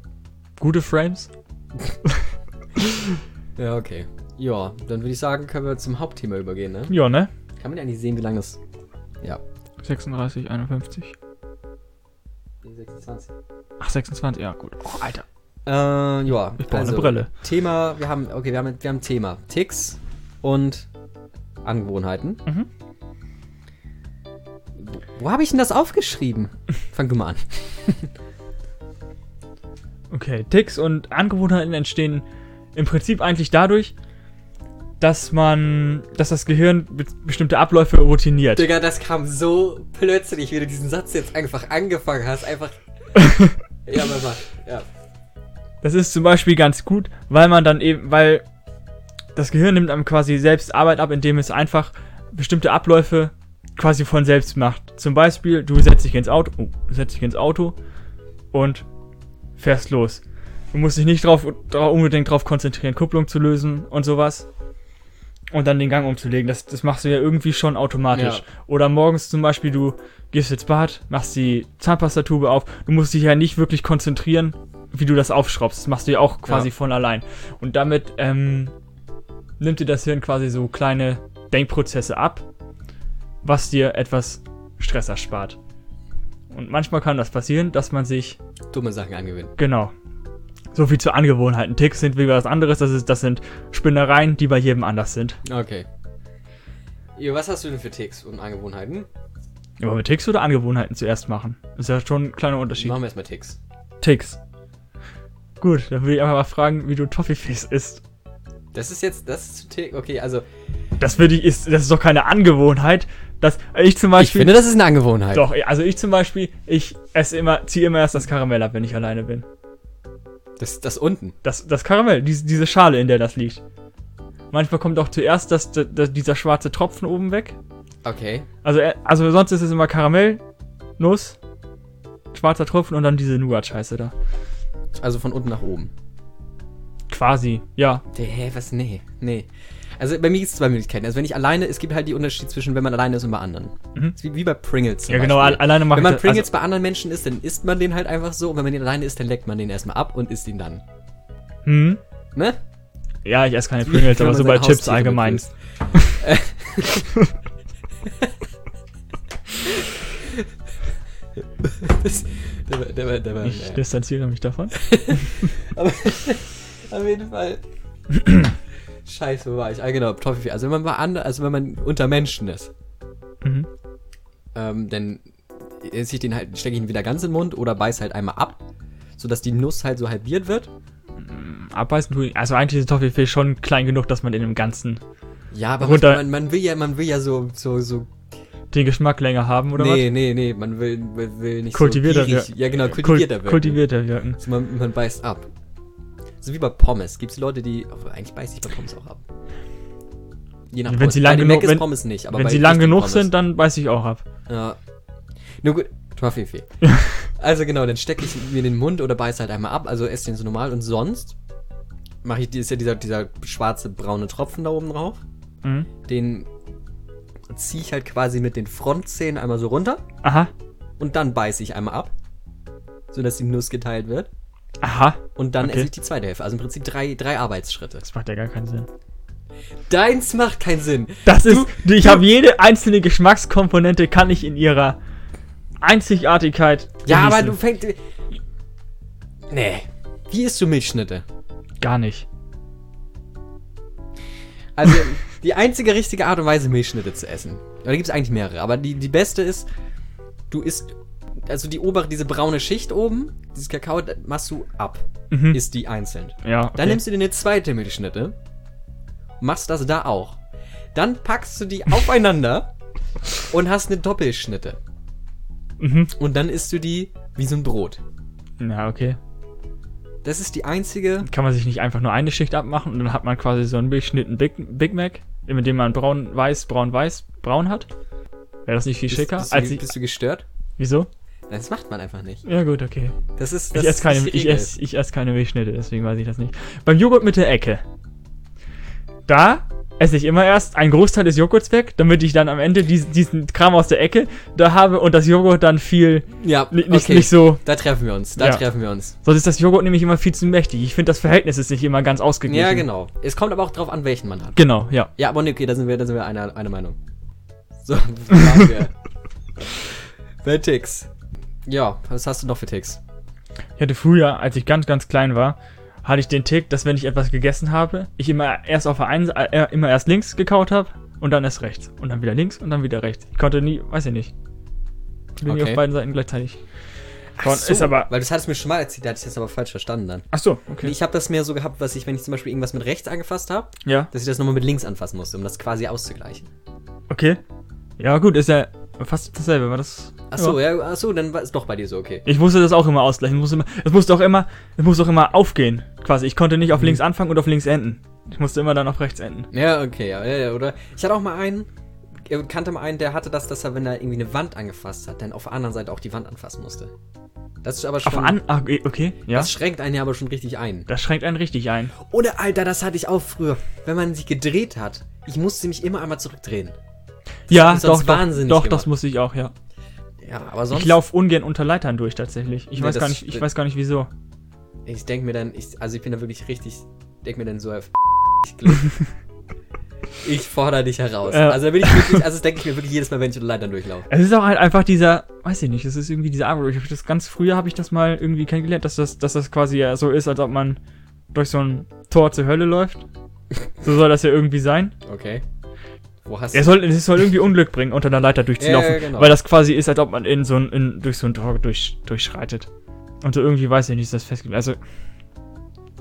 [SPEAKER 2] gute Frames.
[SPEAKER 1] Ja, okay. Ja, dann würde ich sagen, können wir zum Hauptthema übergehen, ne?
[SPEAKER 2] Ja, ne?
[SPEAKER 1] Kann man ja eigentlich sehen, wie lange das. Ja.
[SPEAKER 2] 36, 51.
[SPEAKER 1] 26.
[SPEAKER 2] Ach, 26, ja gut. Oh, Alter.
[SPEAKER 1] Äh, ja.
[SPEAKER 2] Ich brauche eine Brille.
[SPEAKER 1] Thema, wir haben, okay, wir haben, wir haben ein Thema. Ticks und Angewohnheiten.
[SPEAKER 2] Mhm.
[SPEAKER 1] Wo, habe ich denn das aufgeschrieben? Fang du mal an.
[SPEAKER 2] Okay, Ticks und Angewohnheiten entstehen im Prinzip eigentlich dadurch, dass man, dass das Gehirn be bestimmte Abläufe routiniert.
[SPEAKER 1] Digga, das kam so plötzlich, wie du diesen Satz jetzt einfach angefangen hast. Einfach. ja, aber mach. Ja.
[SPEAKER 2] Das ist zum Beispiel ganz gut, weil man dann eben, weil das Gehirn nimmt einem quasi selbst Arbeit ab, indem es einfach bestimmte Abläufe quasi von selbst macht. Zum Beispiel, du setzt dich ins Auto, oh, setzt dich ins Auto und fährst los. Du musst dich nicht drauf unbedingt darauf konzentrieren, Kupplung zu lösen und sowas. Und dann den Gang umzulegen. Das, das machst du ja irgendwie schon automatisch.
[SPEAKER 1] Ja.
[SPEAKER 2] Oder morgens zum Beispiel, du gehst ins Bad, machst die Zahnpastatube auf. Du musst dich ja nicht wirklich konzentrieren, wie du das aufschraubst. Das machst du ja auch quasi
[SPEAKER 1] Ja.
[SPEAKER 2] von allein. Und damit ähm, nimmt dir das Hirn quasi so kleine Denkprozesse ab, was dir etwas Stress erspart. Und manchmal kann das passieren, dass man sich
[SPEAKER 1] Dumme Sachen angewöhnen.
[SPEAKER 2] Genau. So viel zu Angewohnheiten. Ticks sind wie was anderes. Das, ist, das sind Spinnereien, die bei jedem anders sind.
[SPEAKER 1] Okay. Jo, was hast du denn für Ticks und Angewohnheiten?
[SPEAKER 2] Aber mit Ticks oder Angewohnheiten zuerst machen? Ist ja schon ein kleiner Unterschied.
[SPEAKER 1] Machen wir erstmal Ticks.
[SPEAKER 2] Ticks. Gut, dann will ich einfach mal fragen, wie du Toffifees isst.
[SPEAKER 1] Das ist jetzt, das ist Tick. Okay, also
[SPEAKER 2] Das würde ich, ist, das ist doch keine Angewohnheit. Dass ich zum
[SPEAKER 1] ich
[SPEAKER 2] Beispiel.
[SPEAKER 1] finde, das ist eine Angewohnheit.
[SPEAKER 2] doch, also ich zum Beispiel, ich esse immer, ziehe immer erst das Karamell ab, wenn ich alleine bin.
[SPEAKER 1] Das, das unten.
[SPEAKER 2] Das, das Karamell, diese, diese Schale, in der das liegt. Manchmal kommt auch zuerst das, das, dieser schwarze Tropfen oben weg.
[SPEAKER 1] Okay.
[SPEAKER 2] Also, äh, also sonst ist es immer Karamell, Nuss, schwarzer Tropfen und dann diese Nougat-Scheiße da.
[SPEAKER 1] Also von unten nach oben.
[SPEAKER 2] Quasi, ja.
[SPEAKER 1] Hä, was? Nee, nee. Also bei mir gibt es zwei Möglichkeiten. Also wenn ich alleine, es gibt halt die Unterschied zwischen, wenn man alleine ist und bei anderen.
[SPEAKER 2] Mhm.
[SPEAKER 1] Wie, wie bei Pringles.
[SPEAKER 2] Ja, genau,
[SPEAKER 1] Beispiel.
[SPEAKER 2] al- alleine mache
[SPEAKER 1] Wenn man Pringles
[SPEAKER 2] also-
[SPEAKER 1] bei anderen Menschen isst, dann isst man den halt einfach so. Und wenn man den alleine isst, dann leckt man den erstmal ab und isst ihn dann.
[SPEAKER 2] Hm?
[SPEAKER 1] Ne?
[SPEAKER 2] Ja, ich esse keine Pringles, aber so bei Chips
[SPEAKER 1] Haustiere
[SPEAKER 2] allgemein.
[SPEAKER 1] Das, der, der, der,
[SPEAKER 2] Ich distanziere mich davon.
[SPEAKER 1] Aber auf jeden Fall. Scheiße, wo war ich? Ah, genau, Toffifee. Also wenn man bei anderen, also wenn man unter Menschen ist,
[SPEAKER 2] Mhm.
[SPEAKER 1] ähm, dann esse ich den halt, stecke ich ihn wieder ganz in den Mund oder beiß halt einmal ab, sodass die Nuss halt so halbiert wird.
[SPEAKER 2] Abbeißen tue ich. Also eigentlich ist Toffifee schon klein genug, dass man in dem Ganzen
[SPEAKER 1] Ja, aber
[SPEAKER 2] Runter-
[SPEAKER 1] man, man will ja, man will ja so, so, so.
[SPEAKER 2] den Geschmack länger haben, oder
[SPEAKER 1] nee, nee, nee, man will, will, will nicht
[SPEAKER 2] Kultivierter
[SPEAKER 1] so gierig,
[SPEAKER 2] wirken.
[SPEAKER 1] Ja, genau,
[SPEAKER 2] was? Kult-
[SPEAKER 1] kultivierter wirken.
[SPEAKER 2] Kultivierter wirken.
[SPEAKER 1] So, man, man beißt ab. So wie bei Pommes. Gibt es Leute, die. obwohl, eigentlich beiß ich bei Pommes auch ab. Je nach
[SPEAKER 2] Wenn
[SPEAKER 1] Pommes.
[SPEAKER 2] sie lang
[SPEAKER 1] bei
[SPEAKER 2] genug- wenn-
[SPEAKER 1] Pommes nicht, aber
[SPEAKER 2] Wenn sie lang genug
[SPEAKER 1] Pommes.
[SPEAKER 2] sind, dann beiß ich auch ab.
[SPEAKER 1] Ja. Nur gut. Toffifee. also genau, dann stecke ich mir in den Mund oder beiß halt einmal ab, also esse den so normal und sonst mache ich, ist ja dieser, dieser schwarze braune Tropfen da oben drauf.
[SPEAKER 2] Mhm.
[SPEAKER 1] Den ziehe ich halt quasi mit den Frontzähnen einmal so runter
[SPEAKER 2] Aha.
[SPEAKER 1] und dann beiße ich einmal ab, sodass die Nuss geteilt wird.
[SPEAKER 2] Aha.
[SPEAKER 1] Und dann
[SPEAKER 2] Okay.
[SPEAKER 1] esse ich die zweite Hälfte. Also im Prinzip drei, drei Arbeitsschritte.
[SPEAKER 2] Das macht ja gar keinen Sinn.
[SPEAKER 1] Deins macht keinen Sinn.
[SPEAKER 2] Das ist, ich habe jede einzelne Geschmackskomponente kann ich in ihrer Einzigartigkeit.
[SPEAKER 1] Ja, aber du fängst. Nee. Wie isst du Milchschnitte?
[SPEAKER 2] gar nicht.
[SPEAKER 1] Also, die einzige richtige Art und Weise, Milchschnitte zu essen. Da gibt es eigentlich mehrere, aber die, die beste ist, du isst. Also die obere, diese braune Schicht oben, dieses Kakao, das machst du ab.
[SPEAKER 2] Mhm.
[SPEAKER 1] Isst die einzeln.
[SPEAKER 2] Ja. Okay.
[SPEAKER 1] Dann nimmst du dir eine zweite Milchschnitte, machst das da auch. Dann packst du die aufeinander und hast eine Doppelschnitte.
[SPEAKER 2] Mhm.
[SPEAKER 1] Und dann isst du die wie so ein Brot.
[SPEAKER 2] Ja, okay.
[SPEAKER 1] Das ist die einzige.
[SPEAKER 2] Kann man sich nicht einfach nur eine Schicht abmachen und dann hat man quasi so einen beschnittenen Big, Big Mac, mit dem man braun, weiß, braun, weiß, braun hat? Wäre das nicht viel schicker?
[SPEAKER 1] Bist, bist,
[SPEAKER 2] als
[SPEAKER 1] du,
[SPEAKER 2] ich,
[SPEAKER 1] bist du gestört?
[SPEAKER 2] wieso?
[SPEAKER 1] Das macht man einfach nicht.
[SPEAKER 2] Ja, gut, okay.
[SPEAKER 1] Das ist. Das
[SPEAKER 2] Ich esse keine, ich esse, ich esse keine Milchschnitte, deswegen weiß ich das nicht. Beim Joghurt mit der Ecke. Da esse ich immer erst einen Großteil des Joghurts weg, damit ich dann am Ende diesen, diesen Kram aus der Ecke da habe und das Joghurt dann viel
[SPEAKER 1] Ja,
[SPEAKER 2] ni- nicht,
[SPEAKER 1] okay.
[SPEAKER 2] nicht so.
[SPEAKER 1] Da treffen wir uns. Da
[SPEAKER 2] Ja.
[SPEAKER 1] treffen wir uns.
[SPEAKER 2] Sonst ist das Joghurt nämlich immer viel zu mächtig. Ich finde, das Verhältnis ist nicht immer ganz ausgeglichen.
[SPEAKER 1] Ja, genau. Es kommt aber auch drauf an, welchen man hat.
[SPEAKER 2] Genau, ja.
[SPEAKER 1] Ja, aber okay, da sind wir, da sind wir einer, einer Meinung. So, waren wir. Ticks. Ja, was hast du noch für Ticks?
[SPEAKER 2] Ich hatte früher, als ich ganz, ganz klein war, hatte ich den Tick, dass wenn ich etwas gegessen habe, ich immer erst auf der einen äh, immer erst links gekaut habe und dann erst rechts. Und dann wieder links und dann wieder rechts. Ich konnte nie, weiß ich nicht. Bin nie
[SPEAKER 1] Okay.
[SPEAKER 2] auf beiden Seiten gleichzeitig.
[SPEAKER 1] Ach
[SPEAKER 2] Kauen. Ist aber.
[SPEAKER 1] Weil das hattest du mir schon mal erzählt, da hatte ich das aber falsch verstanden dann.
[SPEAKER 2] Ach so, okay.
[SPEAKER 1] Ich habe das mehr so gehabt, was ich, wenn ich zum Beispiel irgendwas mit rechts angefasst habe,
[SPEAKER 2] Ja,
[SPEAKER 1] dass ich das nochmal mit links anfassen musste, um das quasi auszugleichen.
[SPEAKER 2] okay. Ja, gut, ist ja fast dasselbe, war das.
[SPEAKER 1] Achso, ja, ach so, dann war es doch bei dir so, okay.
[SPEAKER 2] Ich musste das auch immer ausgleichen. Es musste, immer, es musste auch immer, es musste auch immer aufgehen, quasi. Ich konnte nicht auf
[SPEAKER 1] Mhm.
[SPEAKER 2] links anfangen und auf links enden. Ich musste immer dann auf rechts enden.
[SPEAKER 1] Ja, okay, ja, ja, ja, oder? Ich hatte auch mal einen, ich kannte mal einen, der hatte das, dass er, wenn er irgendwie eine Wand angefasst hat, dann auf der anderen Seite auch die Wand anfassen musste. Das ist aber schon.
[SPEAKER 2] Auf an, ah, okay, okay, ja.
[SPEAKER 1] Das schränkt einen ja aber schon richtig ein.
[SPEAKER 2] Das schränkt einen richtig ein.
[SPEAKER 1] Oder, Alter, das hatte ich auch früher. Wenn man sich gedreht hat, ich musste mich immer einmal zurückdrehen.
[SPEAKER 2] Ja, doch, doch,
[SPEAKER 1] wahnsinnig
[SPEAKER 2] doch,
[SPEAKER 1] gemacht.
[SPEAKER 2] das muss ich auch, ja.
[SPEAKER 1] Ja, aber sonst.
[SPEAKER 2] Ich laufe ungern unter Leitern durch tatsächlich. Ich
[SPEAKER 1] Nee,
[SPEAKER 2] weiß gar nicht, ich weiß gar nicht wieso.
[SPEAKER 1] Ich denke mir dann, ich, also ich bin da wirklich richtig, denke mir dann so, auf ich, ich fordere dich heraus.
[SPEAKER 2] Ja.
[SPEAKER 1] Also da bin ich wirklich, also das denke ich mir wirklich jedes Mal, wenn ich unter Leitern durchlaufe.
[SPEAKER 2] Es ist auch halt einfach dieser, weiß ich nicht, es ist irgendwie dieser Armor. Ich habe das ganz früher habe ich das mal irgendwie kennengelernt, dass das, dass das quasi ja so ist, als ob man durch so ein Tor zur Hölle läuft. So soll das ja irgendwie sein.
[SPEAKER 1] Okay. Wo hast
[SPEAKER 2] Er soll, es soll irgendwie Unglück bringen, unter einer Leiter durchzulaufen.
[SPEAKER 1] Ja, genau.
[SPEAKER 2] Weil das quasi ist, als ob man in so ein, in, durch so ein Tor durch, durchschreitet. Und so irgendwie weiß ich nicht, ist das festgelegt. Also,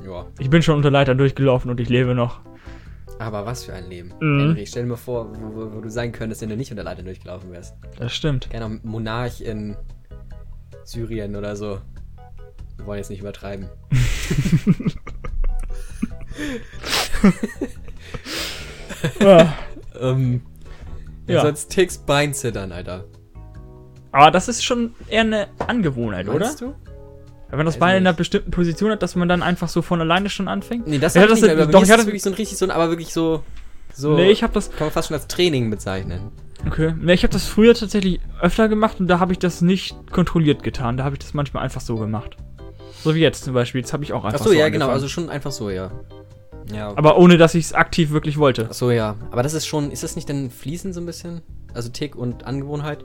[SPEAKER 1] Ja.
[SPEAKER 2] ich bin schon unter Leitern durchgelaufen und ich lebe noch.
[SPEAKER 1] Aber was für ein Leben.
[SPEAKER 2] Mhm.
[SPEAKER 1] Henry, stell dir mal vor, wo, wo, wo du sein könntest, wenn du nicht unter Leitern durchgelaufen wärst.
[SPEAKER 2] Das stimmt.
[SPEAKER 1] Gerne Monarch in Syrien oder so. Wir wollen jetzt nicht übertreiben.
[SPEAKER 2] Ja.
[SPEAKER 1] Ähm, ja.
[SPEAKER 2] Ja.
[SPEAKER 1] Sonst Ticks Beinzittern, Alter.
[SPEAKER 2] Aber das ist schon eher eine Angewohnheit, oder?
[SPEAKER 1] Meinst du?
[SPEAKER 2] Wenn man das
[SPEAKER 1] Weiß
[SPEAKER 2] Bein in einer bestimmten Position hat, dass man dann einfach so von alleine schon anfängt?
[SPEAKER 1] Nee, das
[SPEAKER 2] Ja,
[SPEAKER 1] hab
[SPEAKER 2] das
[SPEAKER 1] ich nicht,
[SPEAKER 2] ist- doch, ich
[SPEAKER 1] ist
[SPEAKER 2] hatte-
[SPEAKER 1] das wirklich so ein richtig so ein, aber wirklich so, so,
[SPEAKER 2] Nee, ich habe das.
[SPEAKER 1] kann man fast schon als Training bezeichnen.
[SPEAKER 2] Okay. Nee, ich habe das früher tatsächlich öfter gemacht und da habe ich das nicht kontrolliert getan. Da habe ich das manchmal einfach so gemacht. So wie jetzt zum Beispiel. Jetzt habe ich auch einfach
[SPEAKER 1] Ach so,
[SPEAKER 2] so
[SPEAKER 1] ja, genau,
[SPEAKER 2] angefangen.
[SPEAKER 1] also schon einfach so, ja. Ja.
[SPEAKER 2] Aber ohne, dass ich es aktiv wirklich wollte.
[SPEAKER 1] Ach so, ja. Aber das ist schon, ist das nicht denn fließend so ein bisschen? Also Tick und Angewohnheit?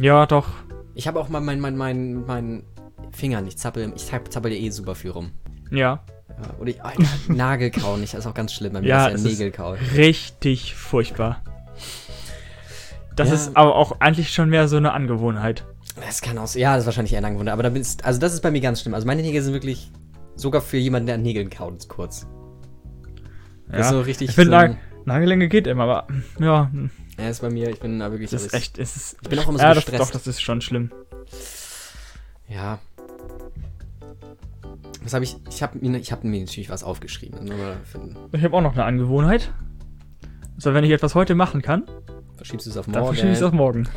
[SPEAKER 2] Ja, doch.
[SPEAKER 1] Ich habe auch mal mein, mein, mein, mein Finger nicht zappel, ich zapp- zappel eh super viel rum.
[SPEAKER 2] Ja.
[SPEAKER 1] Ja, oder ich, Alter, Nagelkauen nicht, das ist auch ganz schlimm bei mir,
[SPEAKER 2] Ja,
[SPEAKER 1] ist ja Nägelkauen.
[SPEAKER 2] Richtig furchtbar. Das
[SPEAKER 1] Ja.
[SPEAKER 2] ist aber auch eigentlich schon mehr so eine Angewohnheit.
[SPEAKER 1] Das kann auch, ja, das ist wahrscheinlich eher eine Angewohnheit, aber da bist, also das ist bei mir ganz schlimm. Also meine Nägel sind wirklich sogar für jemanden, der an Nägeln kaut, ist kurz. Das
[SPEAKER 2] Ja.
[SPEAKER 1] so richtig
[SPEAKER 2] ich finde,
[SPEAKER 1] so
[SPEAKER 2] Nagellänge geht immer, aber ja,
[SPEAKER 1] Ja, ist bei mir, ich bin da wirklich
[SPEAKER 2] das ist echt. Es ist,
[SPEAKER 1] Ich bin auch immer so
[SPEAKER 2] ja, das,
[SPEAKER 1] gestresst.
[SPEAKER 2] doch, das ist schon schlimm.
[SPEAKER 1] Ja. Was habe ich? Ich habe mir, ich hab mir natürlich was aufgeschrieben. Finden.
[SPEAKER 2] Ich habe auch noch eine Angewohnheit. Also, wenn ich etwas heute machen kann,
[SPEAKER 1] Verschiebst du es auf
[SPEAKER 2] dann
[SPEAKER 1] morgen?
[SPEAKER 2] verschiebe ich es auf morgen.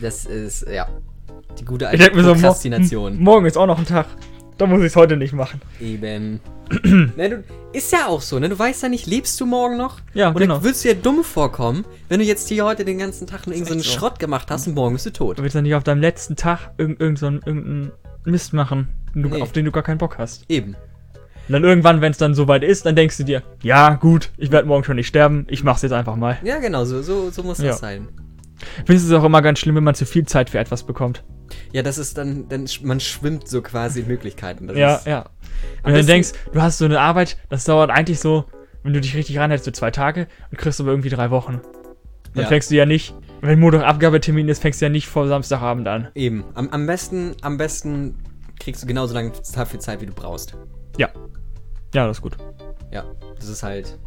[SPEAKER 1] Das ist, ja. Die gute alte
[SPEAKER 2] mir so, mo
[SPEAKER 1] Prokrastination.
[SPEAKER 2] morgen ist auch noch ein Tag. Da muss ich es heute nicht machen.
[SPEAKER 1] Eben. ne, du, ist ja auch so, ne? Du weißt ja nicht, lebst du morgen noch?
[SPEAKER 2] Ja,
[SPEAKER 1] Und
[SPEAKER 2] genau.
[SPEAKER 1] dann würdest du dir dumm vorkommen, wenn du jetzt hier heute den ganzen Tag nur irgendeinen
[SPEAKER 2] so.
[SPEAKER 1] Schrott gemacht hast und morgen bist du tot.
[SPEAKER 2] Du willst ja nicht auf deinem letzten Tag irgend, irgend so irgendeinen Mist machen, du,
[SPEAKER 1] Nee.
[SPEAKER 2] auf den du gar keinen Bock hast.
[SPEAKER 1] Eben.
[SPEAKER 2] Und dann irgendwann, wenn es dann soweit ist, dann denkst du dir, ja, gut, ich werde morgen schon nicht sterben, ich mach's jetzt einfach mal.
[SPEAKER 1] Ja, genau, so, so, so muss
[SPEAKER 2] Ja.
[SPEAKER 1] das sein.
[SPEAKER 2] Findest du es auch immer ganz schlimm, wenn man zu viel Zeit für etwas bekommt?
[SPEAKER 1] Ja, das ist dann, dann man schwimmt so quasi in Möglichkeiten. Das
[SPEAKER 2] ja, ja. Und dann
[SPEAKER 1] besten-
[SPEAKER 2] denkst, du hast so eine Arbeit, das dauert eigentlich so, wenn du dich richtig reinhältst, so zwei Tage und kriegst aber irgendwie drei Wochen. Dann
[SPEAKER 1] Ja.
[SPEAKER 2] fängst du ja nicht, wenn Montag-Abgabetermin ist, fängst du ja nicht vor Samstagabend an.
[SPEAKER 1] Eben. Am, am besten, am besten kriegst du genauso lange viel Zeit, wie du brauchst.
[SPEAKER 2] Ja. Ja, das ist gut.
[SPEAKER 1] Ja, das ist halt.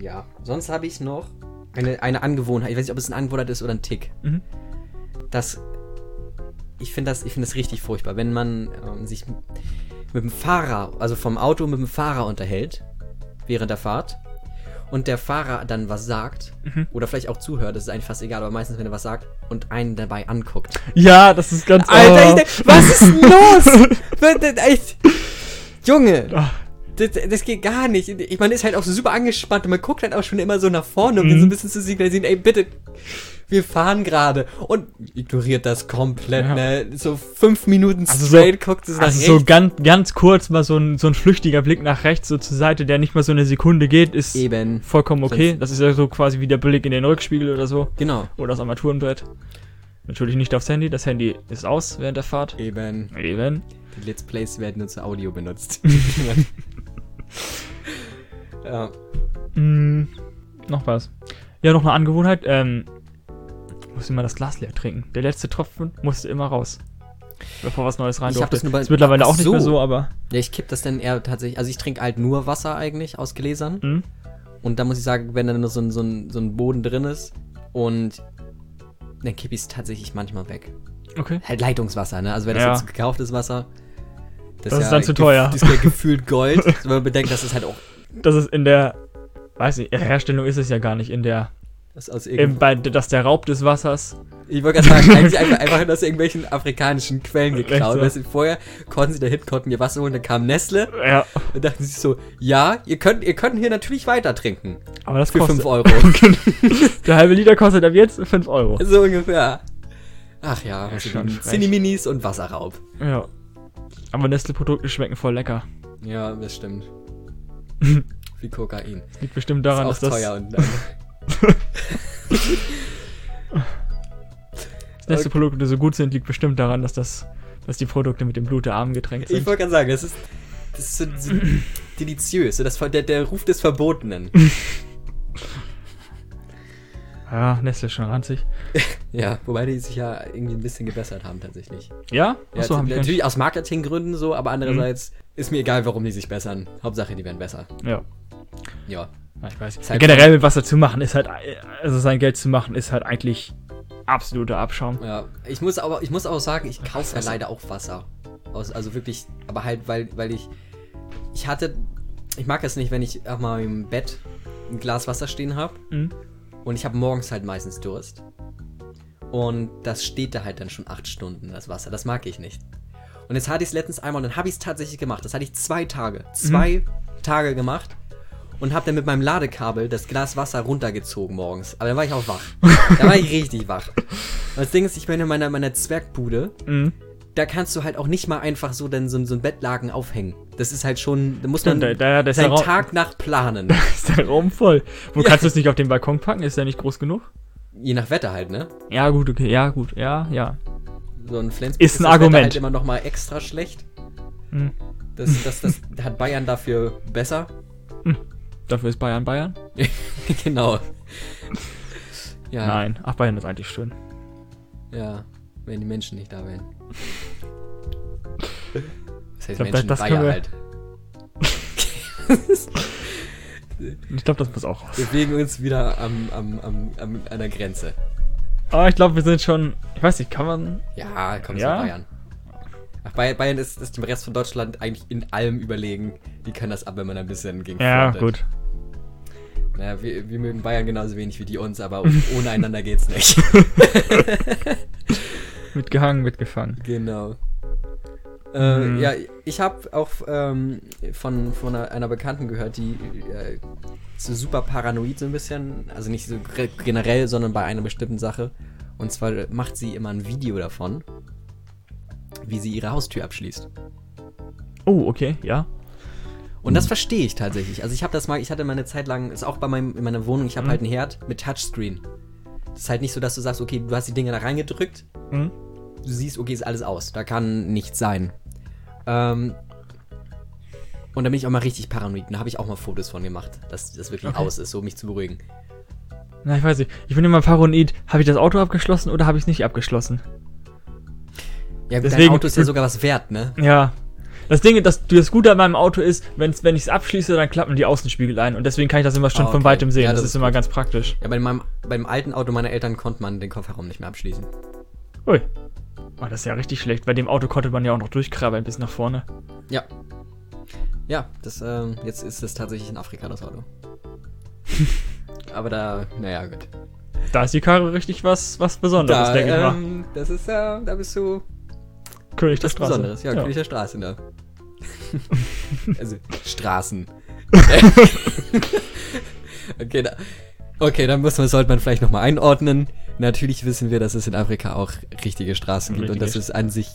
[SPEAKER 1] Ja. Sonst habe ich noch eine, eine Angewohnheit. Ich weiß nicht, ob es eine Angewohnheit ist oder ein Tick.
[SPEAKER 2] Mhm.
[SPEAKER 1] Das. Ich finde das, ich finde das richtig furchtbar, wenn man ähm, sich mit dem Fahrer, also vom Auto mit dem Fahrer unterhält, während der Fahrt, und der Fahrer dann was sagt,
[SPEAKER 2] Mhm.
[SPEAKER 1] oder vielleicht auch zuhört, das ist eigentlich fast egal, aber meistens, wenn er was sagt, und einen dabei anguckt.
[SPEAKER 2] Ja, das ist ganz
[SPEAKER 1] Alter,
[SPEAKER 2] oh.
[SPEAKER 1] ich was ist los? Junge,
[SPEAKER 2] Ah.
[SPEAKER 1] Das, das geht gar nicht. Ich, man ist halt auch so super angespannt und man guckt halt auch schon immer so nach vorne, um
[SPEAKER 2] Mhm.
[SPEAKER 1] so ein bisschen zu signalisieren, ey, bitte, wir fahren gerade. Und ignoriert das komplett,
[SPEAKER 2] Ja.
[SPEAKER 1] ne? So fünf Minuten
[SPEAKER 2] Also
[SPEAKER 1] straight guckt es nach
[SPEAKER 2] Also
[SPEAKER 1] rechts.
[SPEAKER 2] so ganz, ganz kurz mal so ein, so ein flüchtiger Blick nach rechts, so zur Seite, der nicht mal so eine Sekunde geht, ist
[SPEAKER 1] Eben.
[SPEAKER 2] vollkommen okay.
[SPEAKER 1] Sonst-
[SPEAKER 2] Das ist ja so quasi wie der Blick in den Rückspiegel oder so.
[SPEAKER 1] Genau.
[SPEAKER 2] Oder das Armaturenbrett. Natürlich nicht aufs Handy, das Handy ist aus während der Fahrt.
[SPEAKER 1] Eben.
[SPEAKER 2] Eben.
[SPEAKER 1] Die Let's Plays werden nur zu Audio benutzt. ja.
[SPEAKER 2] Mm, noch was. Ja, noch eine Angewohnheit. Ähm, muss immer das Glas leer trinken. Der letzte Tropfen musste immer raus. Bevor was Neues rein
[SPEAKER 1] Ich hab
[SPEAKER 2] durfte.
[SPEAKER 1] das nur bei-
[SPEAKER 2] ist mittlerweile
[SPEAKER 1] Ach
[SPEAKER 2] auch nicht mehr
[SPEAKER 1] so.
[SPEAKER 2] so, aber.
[SPEAKER 1] Ja, ich kipp das dann eher tatsächlich. Also ich trinke halt nur Wasser eigentlich aus Gläsern.
[SPEAKER 2] Hm?
[SPEAKER 1] Und da muss ich sagen, wenn dann nur so ein, so ein, so ein Boden drin ist und dann kipp ich es tatsächlich manchmal weg.
[SPEAKER 2] Okay.
[SPEAKER 1] Halt Leitungswasser, ne? Also wenn das
[SPEAKER 2] Ja.
[SPEAKER 1] jetzt gekauftes Wasser,
[SPEAKER 2] Das ist dann zu teuer.
[SPEAKER 1] Das ist ja gefühlt Gold. wenn man bedenkt, dass es halt auch.
[SPEAKER 2] Das ist in der. Weiß nicht, in der Herstellung ist es ja gar nicht in der
[SPEAKER 1] Das aus irgend-
[SPEAKER 2] bei, dass der Raub des Wassers.
[SPEAKER 1] ich wollte gerade sagen, eigentlich einfach, einfach aus irgendwelchen afrikanischen Quellen geklaut.
[SPEAKER 2] so?
[SPEAKER 1] Du, vorher konnten sie da hinten, konnten ihr Wasser holen, dann kam Nestle
[SPEAKER 2] Ja,
[SPEAKER 1] und dachten sich so, ja, ihr könnt, ihr könnt hier natürlich weiter trinken.
[SPEAKER 2] aber das
[SPEAKER 1] Für
[SPEAKER 2] kostet.
[SPEAKER 1] 5 Euro.
[SPEAKER 2] Der halbe Liter kostet ab jetzt 5 Euro.
[SPEAKER 1] so ungefähr. Ach ja,
[SPEAKER 2] frech.
[SPEAKER 1] Cineminis und Wasserraub.
[SPEAKER 2] Ja. Aber Nestle-Produkte schmecken voll lecker.
[SPEAKER 1] Ja, das stimmt. Wie Kokain.
[SPEAKER 2] Liegt bestimmt daran,
[SPEAKER 1] ist
[SPEAKER 2] dass das,
[SPEAKER 1] teuer und
[SPEAKER 2] dass Nestle-Produkte so gut sind, liegt bestimmt daran, dass das, dass die Produkte mit dem Blut der Armen getränkt
[SPEAKER 1] Ich
[SPEAKER 2] sind.
[SPEAKER 1] wollte gerade sagen, das ist, das ist so, so deliziös, so das, der, der Ruf des Verbotenen.
[SPEAKER 2] Ja, Nestle ist schon ranzig.
[SPEAKER 1] Ja, wobei die sich ja irgendwie ein bisschen gebessert haben tatsächlich.
[SPEAKER 2] Ja?
[SPEAKER 1] Ja,
[SPEAKER 2] Achso, hab ich gar nicht.
[SPEAKER 1] natürlich aus Marketinggründen so, aber andererseits ist mir egal, warum die sich bessern. Hauptsache, die werden besser.
[SPEAKER 2] Ja.
[SPEAKER 1] Ja.
[SPEAKER 2] Ja, ich weiß.
[SPEAKER 1] Halt-
[SPEAKER 2] Generell mit Wasser zu machen ist halt, also sein Geld zu machen ist halt eigentlich absoluter Abschaum.
[SPEAKER 1] Ja, ich muss aber, ich muss auch sagen, ich kaufe ja leider auch Wasser. Aus, also wirklich, aber halt, weil, weil ich, ich hatte, ich mag es nicht, wenn ich auch mal im Bett ein Glas Wasser stehen habe
[SPEAKER 2] Mhm.
[SPEAKER 1] Und ich habe morgens halt meistens Durst. Und das steht da halt dann schon acht Stunden, das Wasser. Das mag ich nicht. Und jetzt hatte ich es letztens einmal und dann habe ich es tatsächlich gemacht. Das hatte ich zwei Tage. Zwei Tage gemacht. Und habe dann mit meinem Ladekabel das Glas Wasser runtergezogen morgens. Aber dann war ich auch wach. da war ich richtig wach. Und das Ding ist, ich bin in meiner, meiner Zwergbude.
[SPEAKER 2] Mhm.
[SPEAKER 1] Da kannst du halt auch nicht mal einfach so dann so, so ein Bettlaken aufhängen. Das ist halt schon, da muss man
[SPEAKER 2] Stimmt, da- da- da ist
[SPEAKER 1] seinen
[SPEAKER 2] Raum-
[SPEAKER 1] Tag nach planen.
[SPEAKER 2] Ist der Raum voll. Wo
[SPEAKER 1] Ja.
[SPEAKER 2] kannst du es nicht auf den Balkon packen? Ist der nicht groß genug?
[SPEAKER 1] Je nach Wetter halt, ne?
[SPEAKER 2] Ja, gut, okay. Ja, gut. Ja, ja.
[SPEAKER 1] So ein Flensburg
[SPEAKER 2] Ist ein
[SPEAKER 1] das Wetter
[SPEAKER 2] Argument.
[SPEAKER 1] halt immer noch mal extra schlecht.
[SPEAKER 2] Mhm.
[SPEAKER 1] Das, das, das hat Bayern dafür besser.
[SPEAKER 2] Dafür ist Bayern Bayern?
[SPEAKER 1] genau. Ja,
[SPEAKER 2] Nein. Ach, Bayern ist eigentlich schön.
[SPEAKER 1] ja, wenn die Menschen nicht da wären. Das heißt
[SPEAKER 2] glaub,
[SPEAKER 1] Menschen,
[SPEAKER 2] das- das wir-
[SPEAKER 1] halt.
[SPEAKER 2] Ich glaube, das muss auch raus.
[SPEAKER 1] Wir bewegen uns wieder am, am, am, am, an der Grenze.
[SPEAKER 2] Aber ich glaube, wir sind schon. Ich weiß nicht, kann man.
[SPEAKER 1] Ja, komm,
[SPEAKER 2] Ja?
[SPEAKER 1] ja? Bayern. Ach, Bayern, Bayern ist, ist dem Rest von Deutschland eigentlich in allem überlegen. Die können das ab, wenn man ein bisschen gegen
[SPEAKER 2] Ja, gut.
[SPEAKER 1] Naja, wir, wir mögen Bayern genauso wenig wie die uns, aber ohne einander geht's nicht.
[SPEAKER 2] Mitgehangen, mitgefangen.
[SPEAKER 1] genau. Äh,
[SPEAKER 2] Mhm.
[SPEAKER 1] Ja, ich habe auch ähm, von, von einer, Bekannten gehört, die äh, so super paranoid so ein bisschen, also nicht so generell, sondern bei einer bestimmten Sache. Und zwar macht sie immer ein Video davon, wie sie ihre Haustür abschließt.
[SPEAKER 2] Oh, okay, ja.
[SPEAKER 1] Und das verstehe ich tatsächlich. Also ich habe das mal, ich hatte mal eine Zeit lang, ist auch bei meinem, in meiner Wohnung, ich habe
[SPEAKER 2] Mhm.
[SPEAKER 1] halt einen Herd mit Touchscreen. Das ist halt nicht so, dass du sagst, okay, du hast die Dinge da reingedrückt,
[SPEAKER 2] Mhm.
[SPEAKER 1] du siehst, okay, ist alles aus. Da kann nichts sein. Ähm, und da bin ich auch mal richtig paranoid. Da habe ich auch mal Fotos von gemacht, dass das wirklich
[SPEAKER 2] Okay.
[SPEAKER 1] aus ist, so um mich zu beruhigen.
[SPEAKER 2] Na, ich weiß nicht. Ich bin immer paranoid. Habe ich das Auto abgeschlossen oder habe ich es nicht abgeschlossen?
[SPEAKER 1] Ja, gut, dein
[SPEAKER 2] Deswegen-
[SPEAKER 1] Auto ist ja sogar was wert, ne?
[SPEAKER 2] Ja. Das Ding, das, das Gute an meinem Auto ist, wenn's, wenn ich es abschließe, dann klappen die Außenspiegel ein. Und deswegen kann ich das immer schon
[SPEAKER 1] Ah,
[SPEAKER 2] von
[SPEAKER 1] okay.
[SPEAKER 2] weitem sehen.
[SPEAKER 1] Ja,
[SPEAKER 2] das,
[SPEAKER 1] das
[SPEAKER 2] ist
[SPEAKER 1] ist
[SPEAKER 2] immer ganz praktisch.
[SPEAKER 1] Ja, bei meinem, beim alten Auto meiner Eltern konnte man den Kofferraum nicht mehr abschließen.
[SPEAKER 2] Ui. Oh, das ist ja richtig schlecht. Bei dem Auto konnte man ja auch noch durchkrabbeln bis nach vorne.
[SPEAKER 1] Ja. Ja, das, ähm, jetzt ist es tatsächlich in Afrika das Auto. Aber da, naja, gut.
[SPEAKER 2] Da ist die Karre richtig was, was Besonderes,
[SPEAKER 1] Da,
[SPEAKER 2] denke ich mal.
[SPEAKER 1] ähm, das ist ja, da bist du
[SPEAKER 2] König der
[SPEAKER 1] was
[SPEAKER 2] Straße.
[SPEAKER 1] Besonderes. Ja, König der Straße, ne? also, Straßen. okay, da, okay, dann muss man, sollte man vielleicht nochmal einordnen. Natürlich wissen wir, dass es in Afrika auch richtige Straßen gibt und
[SPEAKER 2] Richtige
[SPEAKER 1] dass es an sich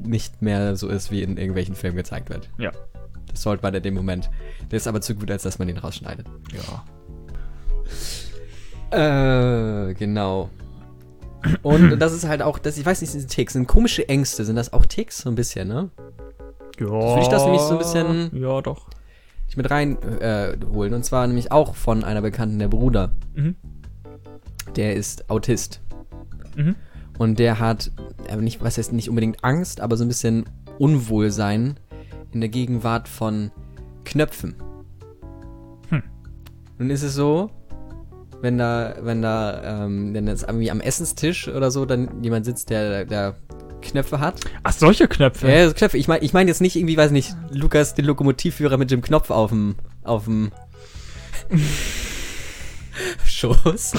[SPEAKER 1] nicht mehr so ist, wie in irgendwelchen Filmen gezeigt wird.
[SPEAKER 2] Ja.
[SPEAKER 1] Das sollte man in dem Moment. Der ist aber zu gut, als dass man ihn rausschneidet.
[SPEAKER 2] Ja.
[SPEAKER 1] Äh, genau. Und das ist halt auch, das, ich weiß nicht, diese Ticks, sind komische Ängste, sind das auch Ticks? So ein bisschen, ne?
[SPEAKER 2] Ja.
[SPEAKER 1] würde ich das nämlich so ein bisschen-
[SPEAKER 2] Ja, doch.
[SPEAKER 1] Ich mit rein äh, holen. Und zwar nämlich auch von einer Bekannten, der Bruder.
[SPEAKER 2] Mhm.
[SPEAKER 1] Der ist Autist.
[SPEAKER 2] Mhm.
[SPEAKER 1] Und der hat, äh, nicht, was heißt nicht unbedingt Angst, aber so ein bisschen Unwohlsein in der Gegenwart von Knöpfen.
[SPEAKER 2] Hm.
[SPEAKER 1] Nun ist es so, wenn da, wenn da, ähm, wenn jetzt irgendwie am Essenstisch oder so dann jemand sitzt, der, der Knöpfe hat.
[SPEAKER 2] Ach, solche Knöpfe.
[SPEAKER 1] Ja, so Knöpfe. Ich meine ich mein jetzt nicht irgendwie, weiß nicht, Lukas, den Lokomotivführer mit dem Knopf auf dem, auf dem. Schoß.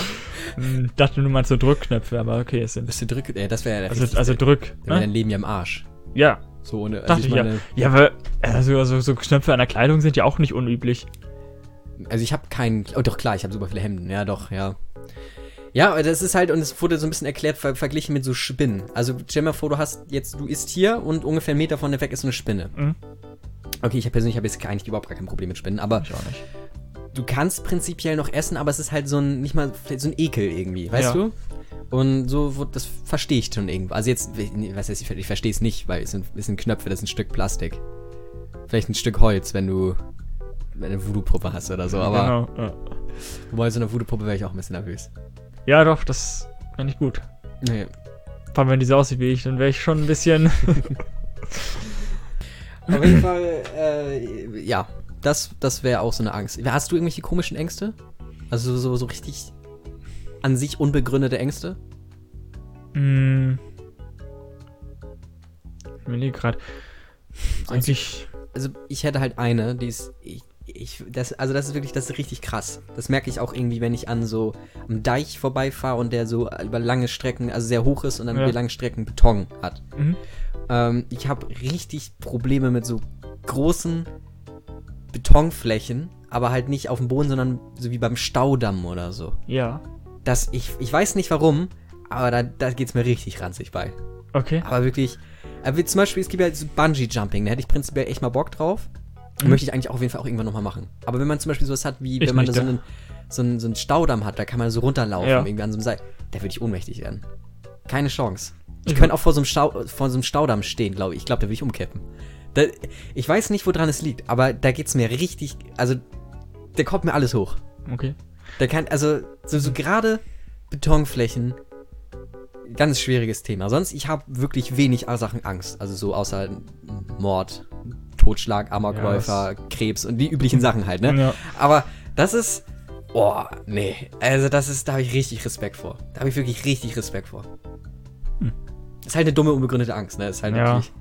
[SPEAKER 2] Hm, dachte nur mal so Drückknöpfe, aber okay, es sind.
[SPEAKER 1] Bist du drück, äh, das wäre ja
[SPEAKER 2] Also, also Drück.
[SPEAKER 1] dann
[SPEAKER 2] Ne?
[SPEAKER 1] dein Leben ja im Arsch.
[SPEAKER 2] Ja,
[SPEAKER 1] So ohne. Also
[SPEAKER 2] dachte
[SPEAKER 1] ich
[SPEAKER 2] ich
[SPEAKER 1] meine,
[SPEAKER 2] ja. Ja, aber also, also, so Knöpfe an der Kleidung sind ja auch nicht unüblich.
[SPEAKER 1] Also ich habe keinen. Oh doch klar, ich habe super viele Hemden. Ja doch, ja. Ja, aber das ist halt, und es wurde so ein bisschen erklärt, ver verglichen mit so Spinnen. Also stell dir mal vor, du hast jetzt, du isst hier und ungefähr einen Meter von dir weg ist so eine Spinne.
[SPEAKER 2] Mhm.
[SPEAKER 1] Okay, ich persönlich habe jetzt eigentlich überhaupt gar kein Problem mit Spinnen, aber
[SPEAKER 2] Ich auch nicht.
[SPEAKER 1] du kannst prinzipiell noch essen, aber es ist halt so ein, nicht mal, so ein Ekel irgendwie, weißt
[SPEAKER 2] Ja.
[SPEAKER 1] du? Und so, das verstehe ich schon irgendwo. Also jetzt, was heißt, ich, ich verstehe es nicht, weil es sind, es sind Knöpfe, das ist ein Stück Plastik. Vielleicht ein Stück Holz, wenn du eine Voodoo-Puppe hast oder so, aber
[SPEAKER 2] Genau, ja.
[SPEAKER 1] wobei so eine Voodoo-Puppe wäre ich auch ein bisschen nervös.
[SPEAKER 2] Ja, doch, das fände ich gut.
[SPEAKER 1] Nee.
[SPEAKER 2] Vor allem, wenn die so aussieht wie ich, dann wäre ich schon ein bisschen.
[SPEAKER 1] Auf jeden Fall, äh, ja, das, das wäre auch so eine Angst. Hast du irgendwelche komischen Ängste? Also so, so richtig an sich unbegründete Ängste?
[SPEAKER 2] Hm. Ich überlege gerade. Eigentlich.
[SPEAKER 1] Also ich hätte halt eine, die ist, ich, ich, das, also das ist wirklich, das ist richtig krass. Das merke ich auch irgendwie, wenn ich an so am Deich vorbeifahre und der so über lange Strecken, also sehr hoch ist und dann
[SPEAKER 2] Ja.
[SPEAKER 1] über lange Strecken Beton hat.
[SPEAKER 2] Mhm.
[SPEAKER 1] Ähm, ich habe richtig Probleme mit so großen Betonflächen, aber halt nicht auf dem Boden, sondern so wie beim Staudamm oder so.
[SPEAKER 2] Ja.
[SPEAKER 1] Das, ich, ich weiß nicht warum, aber da, da geht es mir richtig ranzig bei.
[SPEAKER 2] Okay.
[SPEAKER 1] Aber wirklich, aber wie zum Beispiel, es gibt ja so Bungee-Jumping, da hätte ich prinzipiell echt mal Bock drauf.
[SPEAKER 2] Mhm.
[SPEAKER 1] Möchte ich eigentlich auch auf jeden Fall auch irgendwann nochmal machen. Aber wenn man zum Beispiel sowas hat, wie
[SPEAKER 2] Ich
[SPEAKER 1] wenn man
[SPEAKER 2] nicht,
[SPEAKER 1] da so einen, so, einen, so einen Staudamm hat, da kann man so runterlaufen,
[SPEAKER 2] Ja.
[SPEAKER 1] irgendwie an so einem Seil, da würde ich ohnmächtig werden. Keine Chance. Ich
[SPEAKER 2] Ich-
[SPEAKER 1] könnte auch vor so einem, Stau, vor so einem Staudamm stehen, glaube ich. Ich glaube, da würde ich umkippen. Da, ich weiß nicht, woran es liegt, aber da geht es mir richtig, also, da kommt mir alles hoch.
[SPEAKER 2] Okay.
[SPEAKER 1] Da kann, also, so, so gerade Betonflächen, ganz schwieriges Thema. Sonst, ich habe wirklich wenig Sachen Angst. Also so außer Mord, Totschlag, Amokläufer, Krebs und die üblichen Sachen halt, ne?
[SPEAKER 2] Ja.
[SPEAKER 1] Aber das ist, oh, nee. Also das ist, da habe ich richtig Respekt vor. Da habe ich wirklich richtig Respekt vor.
[SPEAKER 2] Hm.
[SPEAKER 1] Ist halt eine dumme, unbegründete Angst, ne? Ist halt
[SPEAKER 2] Ja.
[SPEAKER 1] wirklich.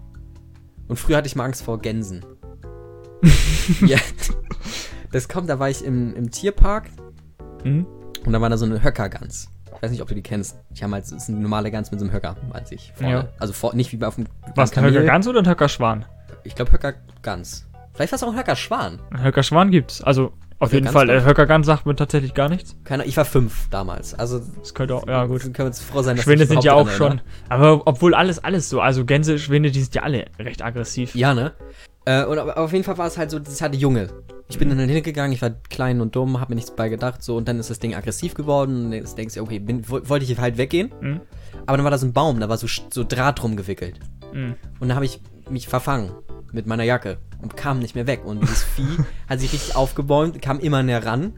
[SPEAKER 1] Und früher hatte ich mal Angst vor Gänsen. ja. Das kommt, da war ich im, im Tierpark
[SPEAKER 2] Mhm.
[SPEAKER 1] und da war da so eine Höckergans. Ich weiß nicht, ob du die kennst. Die haben halt, das ist eine normale Gans mit so einem Höcker an sich. Vorne.
[SPEAKER 2] Ja.
[SPEAKER 1] Also vor, nicht wie bei auf dem
[SPEAKER 2] Was, ein Höcker Gans oder ein Höcker Schwan?
[SPEAKER 1] Ich glaube Höckergans. Vielleicht war es auch ein Höckerschwan.
[SPEAKER 2] Ein Höcker Schwan gibt's. Also, auf
[SPEAKER 1] Höcker
[SPEAKER 2] jeden
[SPEAKER 1] Gans
[SPEAKER 2] Fall. Äh. Höcker Gans sagt mir tatsächlich gar nichts.
[SPEAKER 1] Keine, ich war fünf damals. Also
[SPEAKER 2] Das könnte auch, ja gut.
[SPEAKER 1] können wir uns froh sein, dass
[SPEAKER 2] Schwäne sind ja auch schon. Aber obwohl alles, alles so. Also Gänse, Schwäne, die sind ja alle recht aggressiv.
[SPEAKER 1] Ja, ne? Äh, und aber auf jeden Fall war es halt so, das hatte Junge. Ich bin dann hingegangen, ich war klein und dumm, hab mir nichts bei gedacht, so, und dann ist das Ding aggressiv geworden. Und jetzt denkst du, okay, bin, wo- wollte ich halt weggehen.
[SPEAKER 2] Mhm.
[SPEAKER 1] Aber dann war da so ein Baum, da war so, so Draht drum gewickelt.
[SPEAKER 2] Mhm.
[SPEAKER 1] Und da habe ich mich verfangen mit meiner Jacke und kam nicht mehr weg. Und dieses Vieh hat sich richtig aufgebäumt, kam immer näher ran.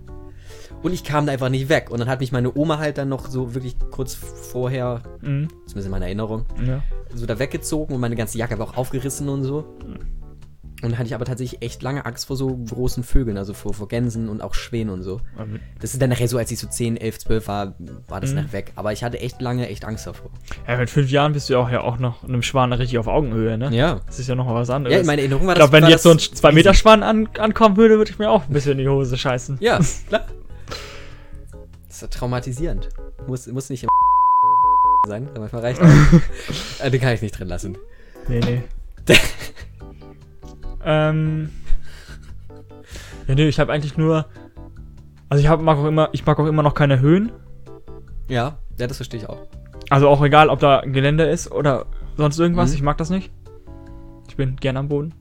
[SPEAKER 1] Und ich kam da einfach nicht weg. Und dann hat mich meine Oma halt dann noch so wirklich kurz vorher,
[SPEAKER 2] Mhm.
[SPEAKER 1] zumindest in meiner Erinnerung,
[SPEAKER 2] Ja.
[SPEAKER 1] so da weggezogen und meine ganze Jacke war auch aufgerissen und so. Und da hatte ich aber tatsächlich echt lange Angst vor so großen Vögeln, also vor, vor Gänsen und auch Schwänen und so. Das ist dann nachher so, als ich so 10, 11, 12 war, war das
[SPEAKER 2] Mhm.
[SPEAKER 1] nachher weg. Aber ich hatte echt lange echt Angst davor.
[SPEAKER 2] Ja, mit fünf Jahren bist du ja auch, ja auch noch einem Schwan richtig auf Augenhöhe, ne?
[SPEAKER 1] Ja.
[SPEAKER 2] Das ist ja noch mal was anderes.
[SPEAKER 1] Ja, in meiner Erinnerung war
[SPEAKER 2] ich glaube, wenn jetzt so ein
[SPEAKER 1] das
[SPEAKER 2] 2-Meter-Schwan an, ankommen würde, würde ich mir auch ein bisschen in die Hose scheißen.
[SPEAKER 1] Ja, klar. Das ist ja traumatisierend. Muss, muss nicht im sein, aber manchmal reicht auch. äh, den kann ich nicht drin lassen.
[SPEAKER 2] Nee, nee. Ähm. Ja, nee, ich habe eigentlich nur. Also ich hab, mag auch immer, ich mag auch immer noch keine Höhen.
[SPEAKER 1] Ja, ja, das verstehe ich auch.
[SPEAKER 2] Also auch egal, ob da ein Geländer ist oder sonst irgendwas.
[SPEAKER 1] Mhm.
[SPEAKER 2] Ich mag das nicht. Ich bin gern am Boden.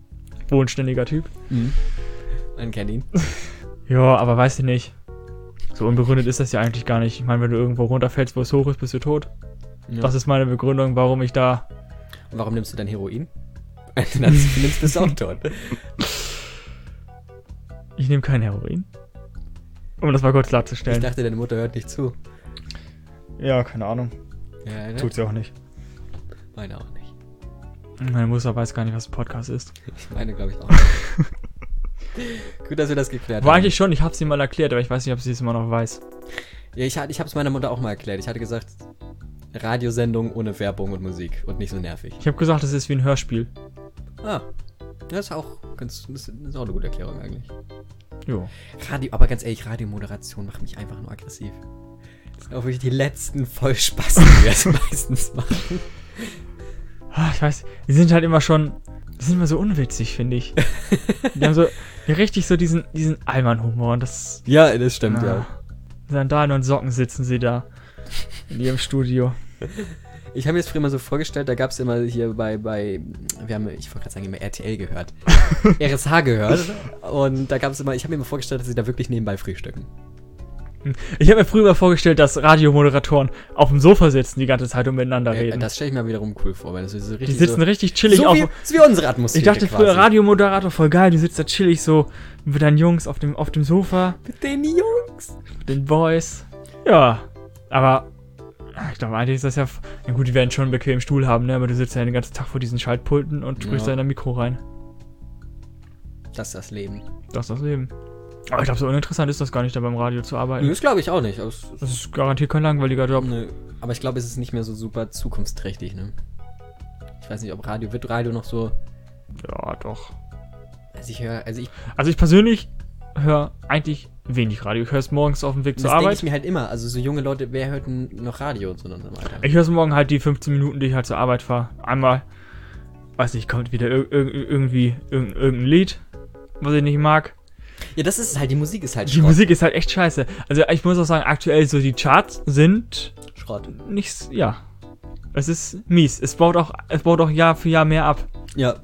[SPEAKER 2] Bodenständiger Typ.
[SPEAKER 1] Man kennt ihn.
[SPEAKER 2] Ja, aber weiß ich nicht. So unbegründet ist das ja eigentlich gar nicht. Ich meine, wenn du irgendwo runterfällst, wo es hoch ist, bist du tot.
[SPEAKER 1] Ja.
[SPEAKER 2] Das ist meine Begründung, warum ich da.
[SPEAKER 1] Und warum nimmst du dein Heroin? Du das nimmst, du tot.
[SPEAKER 2] Ich nehme kein Heroin. Um das mal kurz
[SPEAKER 1] Ich
[SPEAKER 2] klarzustellen.
[SPEAKER 1] dachte, deine Mutter hört nicht zu.
[SPEAKER 2] Ja, keine Ahnung.
[SPEAKER 1] Ja, ne?
[SPEAKER 2] Tut sie auch nicht.
[SPEAKER 1] Meine auch nicht.
[SPEAKER 2] Meine Mutter weiß gar nicht, was ein Podcast ist.
[SPEAKER 1] Ich meine, glaube ich, auch nicht. Gut, dass wir das geklärt
[SPEAKER 2] War
[SPEAKER 1] haben.
[SPEAKER 2] eigentlich schon, ich habe sie mal erklärt, aber ich weiß nicht, ob sie es immer noch weiß.
[SPEAKER 1] Ja, ich, ich habe es meiner Mutter auch mal erklärt. Ich hatte gesagt, Radiosendung ohne Werbung und Musik und nicht so nervig.
[SPEAKER 2] Ich habe gesagt, es ist wie ein Hörspiel.
[SPEAKER 1] Ah, das ist auch ganz, das ist auch eine gute Erklärung eigentlich.
[SPEAKER 2] Jo.
[SPEAKER 1] Radio, aber ganz ehrlich, Radiomoderation macht mich einfach nur aggressiv. Das sind auch wirklich die letzten Vollspaß, die wir das meistens machen.
[SPEAKER 2] Ah, Ich weiß, die sind halt immer schon. Die sind immer so unwitzig, finde ich. Die haben so ja, richtig so diesen, diesen Allmann-Humor. Und das.
[SPEAKER 1] Ja, das stimmt,
[SPEAKER 2] ah, Sandalen und Socken sitzen sie da. In ihrem Studio.
[SPEAKER 1] Ich habe mir das früher mal so vorgestellt, da gab es immer hier bei, bei, wir haben, ich wollte gerade sagen, immer RTL gehört. RSH gehört. Und da gab es immer, ich habe mir immer vorgestellt, dass sie da wirklich nebenbei frühstücken.
[SPEAKER 2] Ich habe mir früher mal vorgestellt, dass Radiomoderatoren auf dem Sofa sitzen die ganze Zeit und miteinander
[SPEAKER 1] Äh,
[SPEAKER 2] reden.
[SPEAKER 1] das stelle ich mir wiederum cool vor, weil das ist so richtig
[SPEAKER 2] die sitzen
[SPEAKER 1] so,
[SPEAKER 2] richtig chillig
[SPEAKER 1] so
[SPEAKER 2] auf.
[SPEAKER 1] wie, so wie unsere Atmosphäre
[SPEAKER 2] Ich dachte früher,
[SPEAKER 1] quasi.
[SPEAKER 2] Radiomoderator voll geil, du sitzt da chillig so mit deinen Jungs auf dem, auf dem Sofa,
[SPEAKER 1] Mit den Jungs.
[SPEAKER 2] mit den Boys. Ja, aber ich glaube, eigentlich ist das ja. Ja gut, die werden schon einen bequemen Stuhl haben, ne? Aber du sitzt ja den ganzen Tag vor diesen Schaltpulten und sprichst
[SPEAKER 1] Ja.
[SPEAKER 2] da in dein Mikro rein.
[SPEAKER 1] Das ist das Leben.
[SPEAKER 2] Das ist das Leben. Aber ich glaube, so uninteressant ist das gar nicht, da beim Radio zu arbeiten.
[SPEAKER 1] Das glaube ich auch nicht.
[SPEAKER 2] Das ist garantiert kein langweiliger Job.
[SPEAKER 1] Nö. Aber ich glaube, es ist nicht mehr so super zukunftsträchtig, ne? Ich weiß nicht, ob Radio, wird Radio noch so.
[SPEAKER 2] Ja, doch.
[SPEAKER 1] Also ich höre, also ich,
[SPEAKER 2] Also ich persönlich höre eigentlich wenig Radio. Ich höre es morgens auf dem Weg zur
[SPEAKER 1] das denke
[SPEAKER 2] Arbeit.
[SPEAKER 1] ich mir halt immer. Also so junge Leute, wer hört denn noch Radio zu unserem Alter?
[SPEAKER 2] Ich höre es morgen halt die 15 Minuten, die ich halt zur Arbeit fahre. Einmal, weiß nicht, kommt wieder ir ir irgendwie irg irgendein Lied, was ich nicht mag.
[SPEAKER 1] Ja, das ist halt, die Musik ist halt
[SPEAKER 2] Die
[SPEAKER 1] Schrott.
[SPEAKER 2] Musik ist halt echt scheiße. Also ich muss auch sagen, aktuell so die Charts sind
[SPEAKER 1] Schrott.
[SPEAKER 2] nicht, s- ja. Es ist mies. Es baut auch, es baut auch Jahr für Jahr mehr ab.
[SPEAKER 1] Ja.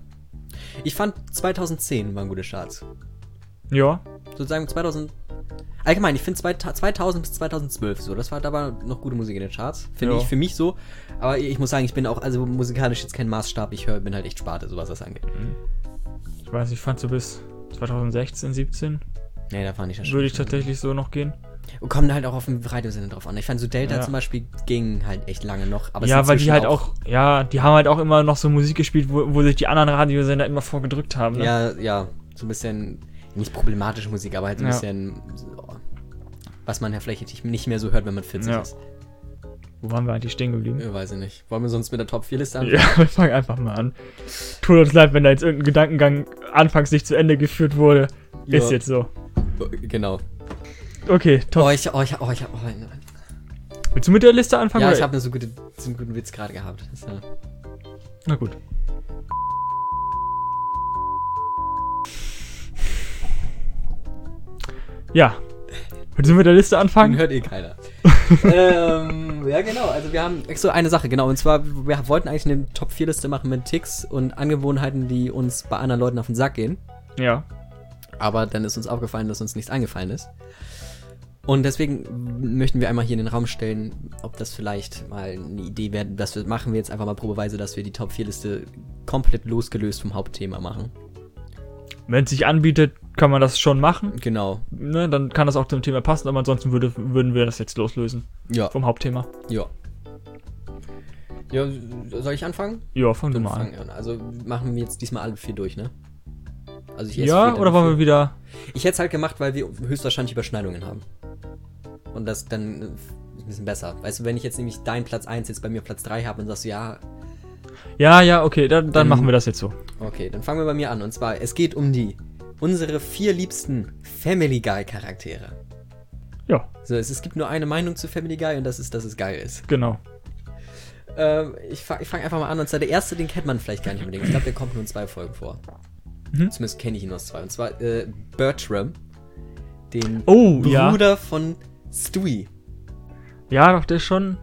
[SPEAKER 1] Ich fand 2010 waren gute Charts.
[SPEAKER 2] Ja.
[SPEAKER 1] Sozusagen 2000. Allgemein, ich finde 2000 bis 2012 so. Das war, da war noch gute Musik in den Charts. Finde
[SPEAKER 2] Ja.
[SPEAKER 1] ich für mich so. Aber ich muss sagen, ich bin auch, also musikalisch jetzt kein Maßstab. Ich höre, bin halt echt Sparte, so was das angeht.
[SPEAKER 2] Ich weiß, ich fand so bis 2016, 17
[SPEAKER 1] Nee, da fand ich das
[SPEAKER 2] würde ich tatsächlich so noch gehen.
[SPEAKER 1] Und kommen halt auch auf den Radiosender drauf an. Ich fand so Delta
[SPEAKER 2] Ja.
[SPEAKER 1] zum Beispiel ging halt echt lange noch.
[SPEAKER 2] Ja, weil die halt auch, ja, die haben halt auch immer noch so Musik gespielt, wo, wo sich die anderen Radiosender immer vorgedrückt haben. Ne?
[SPEAKER 1] Ja, ja. So ein bisschen, nicht problematische Musik, aber halt so ein
[SPEAKER 2] Ja.
[SPEAKER 1] bisschen, so, was man ja vielleicht nicht- mehr so hört, wenn man 40
[SPEAKER 2] Ja.
[SPEAKER 1] ist.
[SPEAKER 2] Wo waren wir eigentlich stehen geblieben?
[SPEAKER 1] Ja, weiß ich nicht. Wollen wir sonst mit der Top 4 Liste anfangen?
[SPEAKER 2] Ja, wir fangen einfach mal an. Tut uns leid, wenn da jetzt irgendein Gedankengang anfangs nicht zu Ende geführt wurde.
[SPEAKER 1] Ja.
[SPEAKER 2] Ist jetzt so.
[SPEAKER 1] Genau.
[SPEAKER 2] Okay, top.
[SPEAKER 1] Oh, ich, oh, ich, oh, ich hab, oh, nein.
[SPEAKER 2] Willst du mit der Liste anfangen?
[SPEAKER 1] Ja, ich habe so, gute, so einen guten Witz gerade gehabt. Ja-
[SPEAKER 2] Na gut. Ja. Willst du mit der Liste
[SPEAKER 1] Den
[SPEAKER 2] anfangen?
[SPEAKER 1] hört eh keiner. ähm, ja, genau. Also wir haben extra eine Sache, genau. Und zwar, wir wollten eigentlich eine Top 4 Liste machen mit Ticks und Angewohnheiten, die uns bei anderen Leuten auf den Sack gehen.
[SPEAKER 2] Ja.
[SPEAKER 1] Aber dann ist uns aufgefallen, dass uns nichts eingefallen ist. Und deswegen möchten wir einmal hier in den Raum stellen, ob das vielleicht mal eine Idee wäre, dass wir machen wir jetzt einfach mal probeweise, dass wir die Top 4 Liste komplett losgelöst vom Hauptthema machen.
[SPEAKER 2] Wenn es sich anbietet, kann man das schon machen.
[SPEAKER 1] Genau.
[SPEAKER 2] Ne, dann kann das auch zum Thema passen, aber ansonsten würde, würden wir das jetzt loslösen.
[SPEAKER 1] Ja.
[SPEAKER 2] Vom Hauptthema.
[SPEAKER 1] Ja. Ja, soll ich anfangen?
[SPEAKER 2] Ja, fang du mal an.
[SPEAKER 1] an. Also machen wir jetzt diesmal alle vier durch, ne? Also ich
[SPEAKER 2] Ja, oder wollen wir wieder.
[SPEAKER 1] Ich hätte es halt gemacht, weil wir höchstwahrscheinlich Überschneidungen haben. Und das dann äh, ein bisschen besser. Weißt du, wenn ich jetzt nämlich deinen Platz 1 jetzt bei mir Platz 3 habe und sagst du, ja,
[SPEAKER 2] Ja, ja, okay, dann, dann
[SPEAKER 1] Ähm,
[SPEAKER 2] machen wir das jetzt so.
[SPEAKER 1] okay, dann fangen wir bei mir an. Und zwar, es geht um die, unsere vier liebsten Family Guy Charaktere.
[SPEAKER 2] Ja,
[SPEAKER 1] So, es, es gibt nur eine Meinung zu Family Guy und das ist, dass es geil ist.
[SPEAKER 2] genau.
[SPEAKER 1] Ähm, ich fange fang einfach mal an. Und zwar der erste, den kennt man vielleicht gar nicht unbedingt. Ich glaube, der kommt nur in zwei Folgen vor.
[SPEAKER 2] Mhm.
[SPEAKER 1] Zumindest kenne ich ihn aus zwei. Und zwar äh, Bertram, den
[SPEAKER 2] Oh, ja.
[SPEAKER 1] Bruder von Stewie.
[SPEAKER 2] Ja, doch, der ist schon.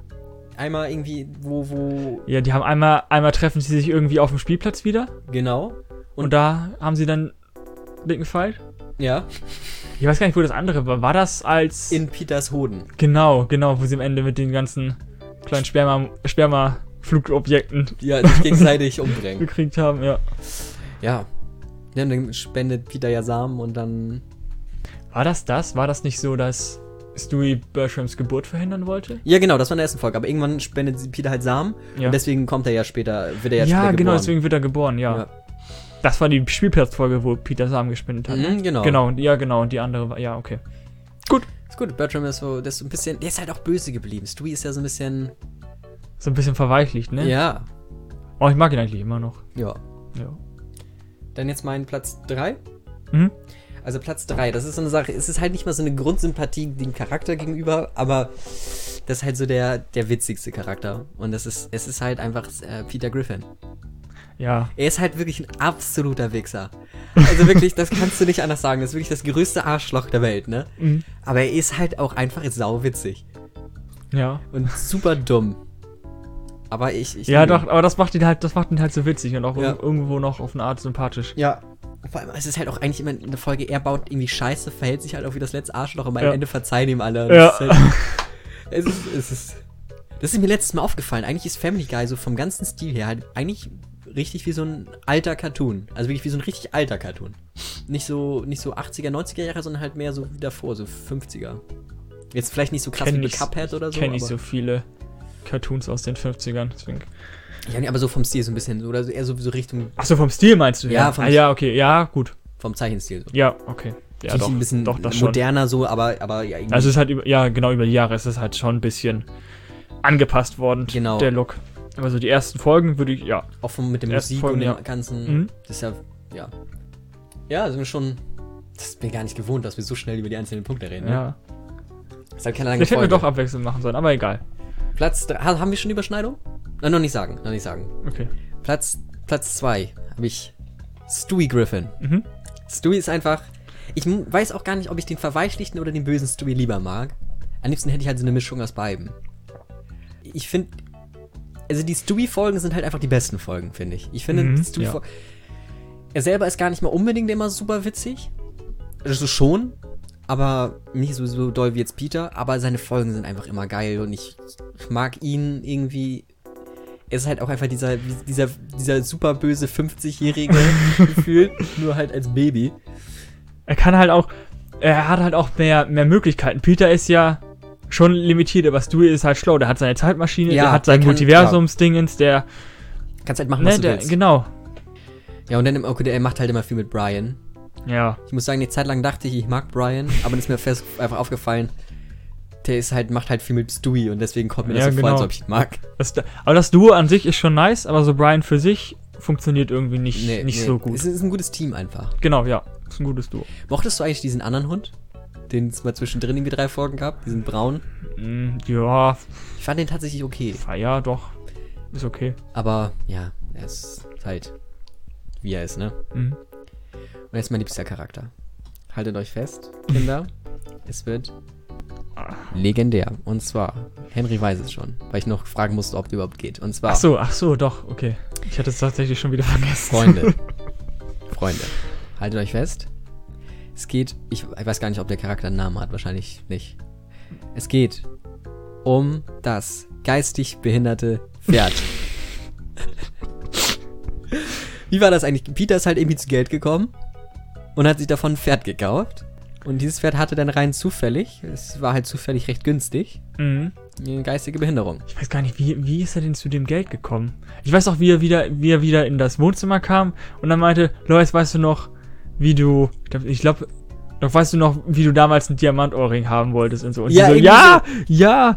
[SPEAKER 1] Einmal irgendwie, wo, wo,
[SPEAKER 2] Ja, die haben einmal, einmal treffen sie sich irgendwie auf dem Spielplatz wieder.
[SPEAKER 1] genau.
[SPEAKER 2] Und, da haben sie dann dicken Fight.
[SPEAKER 1] Ja,
[SPEAKER 2] Ich weiß gar nicht, wo das andere war. War das als.
[SPEAKER 1] in Peters Hoden.
[SPEAKER 2] genau, genau, wo sie am Ende mit den ganzen kleinen Sperma, Sperma-Flugobjekten
[SPEAKER 1] Ja, sich gegenseitig umbringen.
[SPEAKER 2] gekriegt haben, ja.
[SPEAKER 1] Ja. Ja, und dann spendet Peter ja Samen und dann.
[SPEAKER 2] War das das? War das nicht so, dass Stewie Bertrams Geburt verhindern wollte?
[SPEAKER 1] Ja, genau, das war in der ersten Folge. Aber irgendwann spendet Peter halt Samen.
[SPEAKER 2] Ja.
[SPEAKER 1] Und deswegen kommt er ja später, wird er ja,
[SPEAKER 2] Ja,
[SPEAKER 1] später
[SPEAKER 2] genau,
[SPEAKER 1] geboren.
[SPEAKER 2] deswegen wird er geboren, ja.
[SPEAKER 1] Ja.
[SPEAKER 2] Das war die Spielplatzfolge, wo Peter Samen gespendet hat.
[SPEAKER 1] Mhm, genau.
[SPEAKER 2] Genau, ja, genau, und die andere war, ja, okay.
[SPEAKER 1] Ist gut, Bertram ist so, das ist so ein bisschen, der ist halt auch böse geblieben. Stewie ist ja so ein bisschen.
[SPEAKER 2] So ein bisschen verweichlicht, ne?
[SPEAKER 1] Ja.
[SPEAKER 2] Oh, ich mag ihn eigentlich immer noch.
[SPEAKER 1] Ja.
[SPEAKER 2] Ja.
[SPEAKER 1] Dann jetzt mein Platz 3.
[SPEAKER 2] Mhm.
[SPEAKER 1] Also Platz 3, das ist so eine Sache, es ist halt nicht mal so eine Grundsympathie dem Charakter gegenüber, aber das ist halt so der, der witzigste Charakter. Und das ist, es ist halt einfach äh, Peter Griffin.
[SPEAKER 2] Ja.
[SPEAKER 1] Er ist halt wirklich ein absoluter Wichser. Also wirklich, das kannst du nicht anders sagen. Das ist wirklich das größte Arschloch der Welt, ne?
[SPEAKER 2] Mhm.
[SPEAKER 1] Aber er ist halt auch einfach sauwitzig.
[SPEAKER 2] Ja.
[SPEAKER 1] Und super dumm. Aber ich. ich
[SPEAKER 2] Ja, doch, aber das macht ihn halt, das macht ihn halt so witzig und auch
[SPEAKER 1] Ja.
[SPEAKER 2] ir- irgendwo noch auf eine Art sympathisch.
[SPEAKER 1] Ja. Vor allem, es ist halt auch eigentlich immer eine Folge, er baut irgendwie Scheiße, verhält sich halt auch wie das letzte Arschloch,
[SPEAKER 2] Ja.
[SPEAKER 1] am Ende verzeihen ihm alle. Und
[SPEAKER 2] Ja.
[SPEAKER 1] Das, ist halt, es ist, es ist. Das ist mir letztes Mal aufgefallen. Eigentlich ist Family Guy so vom ganzen Stil her halt eigentlich richtig wie so ein alter Cartoon. Also wirklich wie so ein richtig alter Cartoon. Nicht so, nicht so 80er, 90er Jahre, sondern halt mehr so wie davor, so 50er. Jetzt vielleicht nicht so krass
[SPEAKER 2] Kenn
[SPEAKER 1] wie
[SPEAKER 2] nicht-
[SPEAKER 1] Cuphead oder so.
[SPEAKER 2] Kenne ich
[SPEAKER 1] aber-
[SPEAKER 2] so viele Cartoons aus den 50ern. Deswegen.
[SPEAKER 1] Ja, nee, aber so vom Stil so ein bisschen. Oder so eher so, so Richtung
[SPEAKER 2] Achso, vom Stil meinst du?
[SPEAKER 1] Ja, vom
[SPEAKER 2] ah, ja, okay. Ja, gut.
[SPEAKER 1] vom Zeichenstil. So.
[SPEAKER 2] Ja, okay. Ja, doch.
[SPEAKER 1] ein bisschen
[SPEAKER 2] doch, das schon.
[SPEAKER 1] moderner so, aber, aber ja, irgendwie.
[SPEAKER 2] Also es ist halt über, ja, genau über die Jahre ist es halt schon ein bisschen angepasst worden,
[SPEAKER 1] Genau.
[SPEAKER 2] der Look. Aber so die ersten Folgen würde ich, ja.
[SPEAKER 1] Auch vom, mit der
[SPEAKER 2] Erste
[SPEAKER 1] Musik
[SPEAKER 2] Folgen,
[SPEAKER 1] und dem
[SPEAKER 2] ja.
[SPEAKER 1] ganzen.
[SPEAKER 2] Mhm.
[SPEAKER 1] Das ist ja. Ja. Ja, sind wir schon. Das ist mir gar nicht gewohnt, dass wir so schnell über die einzelnen Punkte reden. Ne?
[SPEAKER 2] ja.
[SPEAKER 1] Das halt keine lange
[SPEAKER 2] Vielleicht hätten wir
[SPEAKER 1] Folge.
[SPEAKER 2] doch abwechselnd machen sollen, aber egal.
[SPEAKER 1] Platz drei, ha- haben wir schon Überschneidung? Nein, noch nicht sagen. Noch nicht sagen.
[SPEAKER 2] Okay.
[SPEAKER 1] Platz, Platz zwei habe ich Stewie Griffin.
[SPEAKER 2] Mhm.
[SPEAKER 1] Stewie ist einfach. Ich weiß auch gar nicht, ob ich den verweichlichten oder den bösen Stewie lieber mag. Am liebsten hätte ich halt so eine Mischung aus beiden. Ich finde. Also die Stewie-Folgen sind halt einfach die besten Folgen, finde ich. Ich finde,
[SPEAKER 2] Mhm,
[SPEAKER 1] Stewie
[SPEAKER 2] ja.
[SPEAKER 1] Er selber ist gar nicht mal unbedingt immer super witzig. Also schon, aber nicht so, so doll wie jetzt Peter. Aber seine Folgen sind einfach immer geil und ich, ich mag ihn irgendwie. Er ist halt auch einfach dieser, dieser, dieser super böse 50-Jährige gefühlt, nur halt als Baby.
[SPEAKER 2] Er kann halt auch, er hat halt auch mehr, mehr Möglichkeiten. Peter ist ja schon limitiert, aber Stewie ist halt schlau. Der hat seine Zeitmaschine,
[SPEAKER 1] Ja,
[SPEAKER 2] der hat sein Multiversumsdingens, der,
[SPEAKER 1] Kannst halt machen, was
[SPEAKER 2] ne,
[SPEAKER 1] du
[SPEAKER 2] der,
[SPEAKER 1] willst.
[SPEAKER 2] genau.
[SPEAKER 1] Ja, und dann, im- okay, er macht halt immer viel mit Brian.
[SPEAKER 2] Ja.
[SPEAKER 1] Ich muss sagen, eine Zeit lang dachte ich, ich mag Brian, aber dann ist mir fest einfach aufgefallen, der ist halt, macht halt viel mit Stewie und deswegen kommt mir das
[SPEAKER 2] Ja,
[SPEAKER 1] so vor,
[SPEAKER 2] genau.
[SPEAKER 1] als ob ich ihn mag.
[SPEAKER 2] Das, aber das Duo an sich ist schon nice, aber so Brian für sich funktioniert irgendwie nicht, nicht so gut.
[SPEAKER 1] Es ist ein gutes Team einfach.
[SPEAKER 2] Genau, ja. Ist ein gutes Duo.
[SPEAKER 1] Mochtest du eigentlich diesen anderen Hund? Den es mal zwischendrin irgendwie drei Folgen gab? Diesen braun?
[SPEAKER 2] Mm, ja,
[SPEAKER 1] Ich fand den tatsächlich okay.
[SPEAKER 2] ja, doch. Ist okay.
[SPEAKER 1] Aber ja, er ist halt wie er ist, ne?
[SPEAKER 2] Mhm.
[SPEAKER 1] Und ist mein liebster Charakter. Haltet euch fest, Kinder. es wird legendär. Und zwar, Henry weiß es schon, weil ich noch fragen musste, ob es überhaupt geht. Und zwar,
[SPEAKER 2] Ach so, ach so, doch, okay. Ich hatte es tatsächlich schon wieder vergessen.
[SPEAKER 1] Freunde. Freunde. Haltet euch fest. Es geht, ich weiß gar nicht, ob der Charakter einen Namen hat, wahrscheinlich nicht. Es geht um das geistig behinderte Pferd. Wie war das eigentlich? Peter ist halt irgendwie zu Geld gekommen und hat sich davon ein Pferd gekauft. Und dieses Pferd hatte dann rein zufällig, es war halt zufällig recht günstig,
[SPEAKER 2] Mhm.
[SPEAKER 1] eine geistige Behinderung.
[SPEAKER 2] Ich weiß gar nicht, wie, wie ist er denn zu dem Geld gekommen? Ich weiß auch, wie er wieder, wie er wieder in das Wohnzimmer kam und dann meinte, Lois, weißt du noch, wie du, ich glaub- ich glaube, doch weißt du noch, wie du damals einen Diamantohrring haben wolltest und so. Und
[SPEAKER 1] Ja,
[SPEAKER 2] so, ja, ja,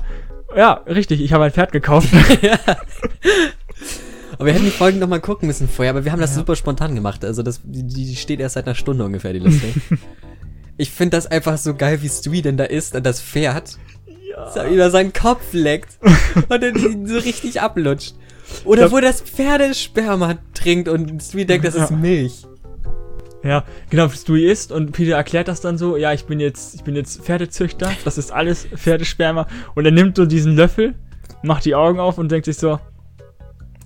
[SPEAKER 2] ja, richtig, ich habe ein Pferd gekauft.
[SPEAKER 1] Aber wir hätten die Folgen noch mal gucken müssen vorher, aber wir haben das
[SPEAKER 2] Ja.
[SPEAKER 1] super spontan gemacht. Also das, die, steht erst seit einer Stunde ungefähr, die Liste. ich finde das einfach so geil, wie Stewie denn da ist und das Pferd so über seinen Kopf leckt und dann ihn so richtig ablutscht. Oder wo das Pferdesperma trinkt und Stewie denkt, das ist
[SPEAKER 2] Ja.
[SPEAKER 1] Milch.
[SPEAKER 2] Ja, genau, Stewie isst und Peter erklärt das dann so, ja, ich bin jetzt, ich bin jetzt Pferdezüchter, das ist alles Pferdesperma und er nimmt so diesen Löffel, macht die Augen auf und denkt sich so,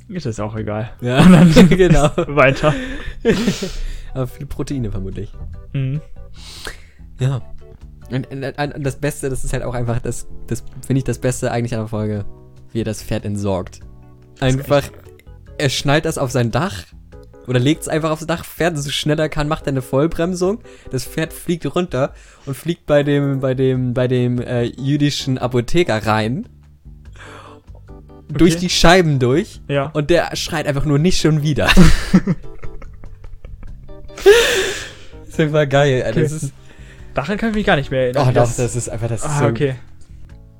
[SPEAKER 2] ist das auch egal.
[SPEAKER 1] Ja,
[SPEAKER 2] Und dann
[SPEAKER 1] genau.
[SPEAKER 2] weiter.
[SPEAKER 1] Aber viele Proteine vermutlich.
[SPEAKER 2] Mhm.
[SPEAKER 1] Ja. Und, und, und das Beste, das ist halt auch einfach, das, das finde ich das Beste eigentlich an der Folge, wie er das Pferd entsorgt. Einfach, er schnallt das auf sein Dach oder legt es einfach aufs Dach, fährt so schnell er kann, macht er eine Vollbremsung, das Pferd fliegt runter und fliegt bei dem, bei dem, bei dem äh, jüdischen Apotheker rein. Durch
[SPEAKER 2] Okay.
[SPEAKER 1] die Scheiben durch.
[SPEAKER 2] Ja.
[SPEAKER 1] Und der schreit einfach nur nicht schon wieder. das ist einfach geil. Alter.
[SPEAKER 2] Okay.
[SPEAKER 1] Das ist,
[SPEAKER 2] Daran kann ich mich gar nicht mehr erinnern.
[SPEAKER 1] oh doch, das ist einfach, das
[SPEAKER 2] Ah,
[SPEAKER 1] so
[SPEAKER 2] okay.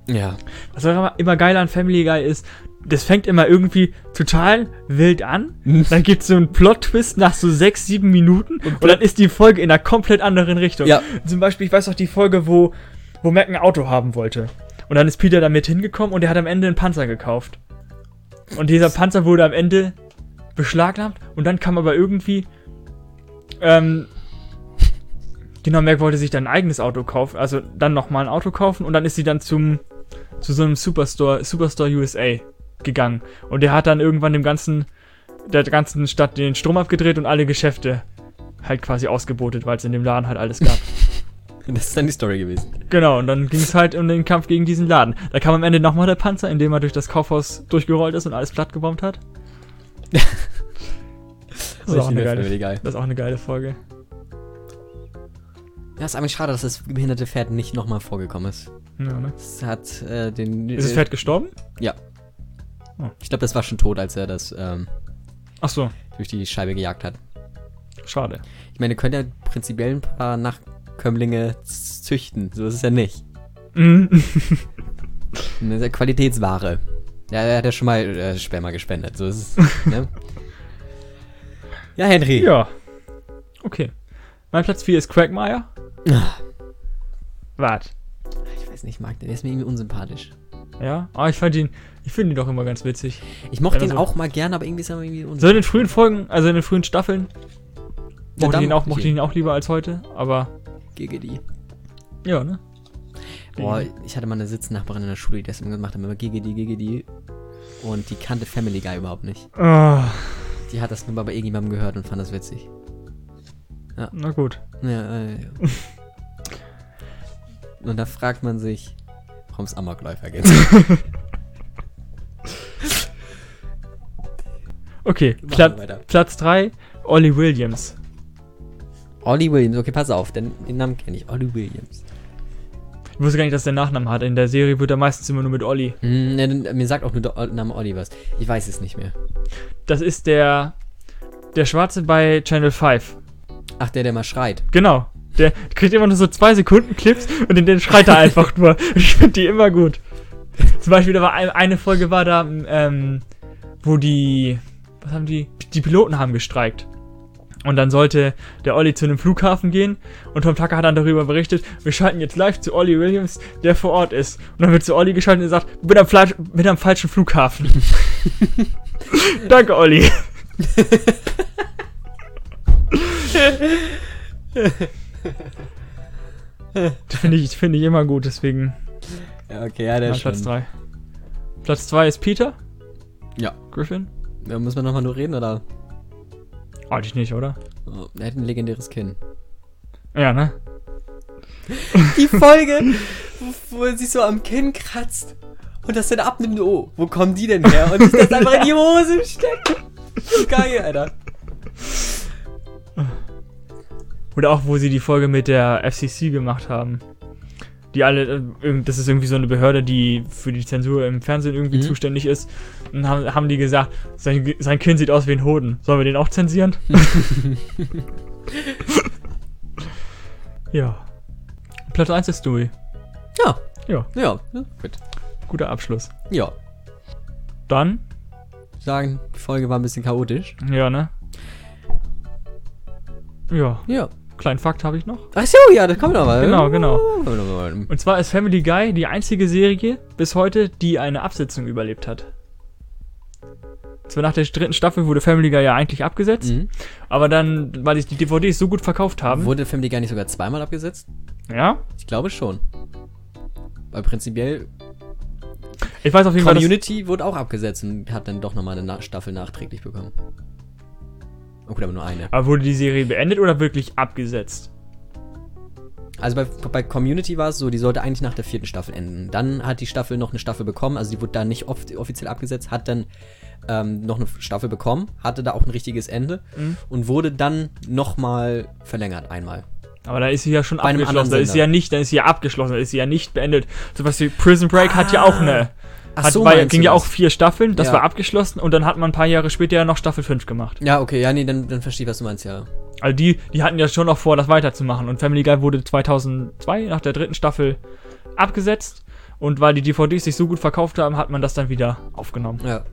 [SPEAKER 1] Ja.
[SPEAKER 2] Was auch immer, immer geil an Family Guy ist, das fängt immer irgendwie total wild an. Dann gibt es so einen Plot-Twist nach so sechs, sieben Minuten und, dann ist die Folge in einer komplett anderen Richtung.
[SPEAKER 1] Ja.
[SPEAKER 2] Zum Beispiel, ich weiß noch die Folge, wo, wo Mac ein Auto haben wollte. Und dann ist Peter damit hingekommen und er hat am Ende einen Panzer gekauft. Und dieser Panzer wurde am Ende beschlagnahmt und dann kam aber irgendwie. Ähm, genau, Mac wollte sich dann ein eigenes Auto kaufen, also dann nochmal ein Auto kaufen und dann ist sie dann zum zu so einem Superstore, Superstore USA gegangen. Und der hat dann irgendwann dem ganzen, der ganzen Stadt den Strom abgedreht und alle Geschäfte halt quasi ausgebotet, weil es in dem Laden halt alles gab.
[SPEAKER 1] Das ist dann die Story gewesen.
[SPEAKER 2] genau, und dann ging es halt um den Kampf gegen diesen Laden. Da kam am Ende nochmal der Panzer, indem er durch das Kaufhaus durchgerollt ist und alles platt gebombt hat. das, ist auch eine geile,
[SPEAKER 1] Guy.
[SPEAKER 2] das ist auch eine geile Folge.
[SPEAKER 1] Ja, ist eigentlich schade, dass das behinderte Pferd nicht nochmal vorgekommen ist.
[SPEAKER 2] Ja, ne?
[SPEAKER 1] Es hat äh, den.
[SPEAKER 2] Ist das Pferd gestorben?
[SPEAKER 1] Ich glaube, das war schon tot, als er das ähm,
[SPEAKER 2] Ach so,
[SPEAKER 1] durch die Scheibe gejagt hat.
[SPEAKER 2] schade.
[SPEAKER 1] Ich meine, ihr könnt ja prinzipiell ein paar Nachkömmlinge z- züchten. So ist es ja nicht.
[SPEAKER 2] Mhm.
[SPEAKER 1] Das ist ja Qualitätsware. Ja, er hat ja schon mal äh, Sperma gespendet. So ist es. ne? Ja, Henry.
[SPEAKER 2] ja. Okay. Mein Platz 4 ist Quagmire.
[SPEAKER 1] Ah,
[SPEAKER 2] Wart.
[SPEAKER 1] Ich weiß nicht, ich mag den. Der ist mir irgendwie unsympathisch.
[SPEAKER 2] Ja, aber ich fand ihn, ich finde ihn doch immer ganz witzig.
[SPEAKER 1] Ich mochte
[SPEAKER 2] Ja,
[SPEAKER 1] ihn
[SPEAKER 2] also-
[SPEAKER 1] auch mal gern, aber irgendwie ist er irgendwie
[SPEAKER 2] So
[SPEAKER 1] unsympathisch.
[SPEAKER 2] in den frühen Folgen, also in den frühen Staffeln,
[SPEAKER 1] Ja,
[SPEAKER 2] mochte ich ihn auch,
[SPEAKER 1] mochte ich
[SPEAKER 2] mochte ich ihn auch lieber als heute, aber
[SPEAKER 1] Giggity.
[SPEAKER 2] ja, ne?
[SPEAKER 1] Boah, ich hatte mal eine Sitznachbarin in der Schule, die das immer gemacht hat, immer Giggity, Giggity. Und die kannte Family Guy überhaupt nicht.
[SPEAKER 2] Ah,
[SPEAKER 1] Die hat das nur mal bei irgendjemandem gehört und fand das witzig.
[SPEAKER 2] na gut.
[SPEAKER 1] Ja, äh, ja. Und da fragt man sich, warum es Amokläufer gibt.
[SPEAKER 2] Okay, Pla
[SPEAKER 1] weiter.
[SPEAKER 2] Platz 3, Ollie Williams.
[SPEAKER 1] Ollie Williams, okay, pass auf, denn den Namen kenne ich. Ollie Williams.
[SPEAKER 2] Ich wusste gar nicht, dass der Nachnamen hat. In der Serie wird er meistens immer nur mit Ollie.
[SPEAKER 1] Hm, ne, mir sagt auch nur der Name Ollie was. Ich weiß es nicht mehr.
[SPEAKER 2] Das ist der, der Schwarze bei Channel 5.
[SPEAKER 1] Ach, der, der mal schreit.
[SPEAKER 2] Genau. Der kriegt immer nur so zwei Sekunden Clips und in denen schreit er einfach nur. Ich finde die immer gut. Zum Beispiel, da war ein, eine Folge war da, ähm, wo die, was haben die, die Piloten haben gestreikt. Und dann sollte der Olli zu einem Flughafen gehen und Tom Tucker hat dann darüber berichtet, wir schalten jetzt live zu Olli Williams, der vor Ort ist. Und dann wird zu Olli geschaltet und sagt, bin am, Fla bin am falschen Flughafen. Danke, Olli. Finde ich, finde ich immer gut, deswegen
[SPEAKER 1] Ja, okay, ja, der ist
[SPEAKER 2] Platz
[SPEAKER 1] schon.
[SPEAKER 2] 3. Platz 2 ist Peter
[SPEAKER 1] Ja.
[SPEAKER 2] Griffin.
[SPEAKER 1] ja. Muss man nochmal nur reden, oder?
[SPEAKER 2] Eigentlich nicht, oder?
[SPEAKER 1] Oh, er hat ein legendäres Kinn.
[SPEAKER 2] Ja, ne?
[SPEAKER 1] Die Folge, wo, wo er sich so am Kinn kratzt und das dann abnimmt. Oh, wo kommen die denn her? Und sich das einfach in die Hose steckt. Geil, Alter.
[SPEAKER 2] Oder auch, wo sie die Folge mit der FCC gemacht haben. Die alle, äh, das ist irgendwie so eine Behörde, die für die Zensur im Fernsehen irgendwie
[SPEAKER 1] Mhm.
[SPEAKER 2] zuständig ist. Und haben, haben die gesagt, sein, sein Kind sieht aus wie ein Hoden. Sollen wir den auch zensieren? ja. Platz 1 ist Stewie.
[SPEAKER 1] Ja.
[SPEAKER 2] Ja.
[SPEAKER 1] Ja, ja, gut.
[SPEAKER 2] Guter Abschluss.
[SPEAKER 1] Ja.
[SPEAKER 2] Dann,
[SPEAKER 1] Sagen, die Folge war ein bisschen chaotisch.
[SPEAKER 2] ja, ne? Ja,
[SPEAKER 1] Ja.
[SPEAKER 2] Kleinen Fakt habe ich noch.
[SPEAKER 1] Ach so, ja, das kommt noch mal.
[SPEAKER 2] Genau, genau.
[SPEAKER 1] genau.
[SPEAKER 2] Und zwar ist Family Guy die einzige Serie bis heute, die eine Absetzung überlebt hat. Zwar nach der dritten Staffel wurde Family Guy ja eigentlich abgesetzt,
[SPEAKER 1] Mhm.
[SPEAKER 2] aber dann, weil sich die DVDs so gut verkauft haben.
[SPEAKER 1] Wurde Family gar nicht sogar zweimal abgesetzt?
[SPEAKER 2] ja?
[SPEAKER 1] Ich glaube schon. Weil prinzipiell
[SPEAKER 2] Ich weiß auf jeden Fall, dass,
[SPEAKER 1] Community wurde auch abgesetzt und hat dann doch nochmal eine Staffel nachträglich bekommen. Oh gut, aber nur eine.
[SPEAKER 2] aber wurde die Serie beendet oder wirklich abgesetzt?
[SPEAKER 1] Also bei, bei Community war es so, die sollte eigentlich nach der vierten Staffel enden. Dann hat die Staffel noch eine Staffel bekommen, also die wurde da nicht oft, offiziell abgesetzt, hat dann ähm, noch eine Staffel bekommen, hatte da auch ein richtiges Ende
[SPEAKER 2] Mhm.
[SPEAKER 1] und wurde dann nochmal verlängert einmal.
[SPEAKER 2] Aber da ist sie ja schon
[SPEAKER 1] Bei
[SPEAKER 2] abgeschlossen. Da ist sie ja nicht, dann ist sie ja abgeschlossen, da ist sie ja nicht beendet. Zum Beispiel Prison Break hat ja auch eine.
[SPEAKER 1] Ach
[SPEAKER 2] Hat,
[SPEAKER 1] so,
[SPEAKER 2] war, ging ja auch vier Staffeln, das
[SPEAKER 1] Ja.
[SPEAKER 2] war abgeschlossen und dann hat man ein paar Jahre später ja noch Staffel 5 gemacht.
[SPEAKER 1] Ja, okay, ja, nee, dann, dann verstehe ich, was du meinst, ja.
[SPEAKER 2] Also die, die hatten ja schon noch vor, das weiterzumachen. Und Family Guy wurde 2002 nach der dritten Staffel abgesetzt. Und weil die DVDs sich so gut verkauft haben, hat man das dann wieder aufgenommen.
[SPEAKER 1] Ja.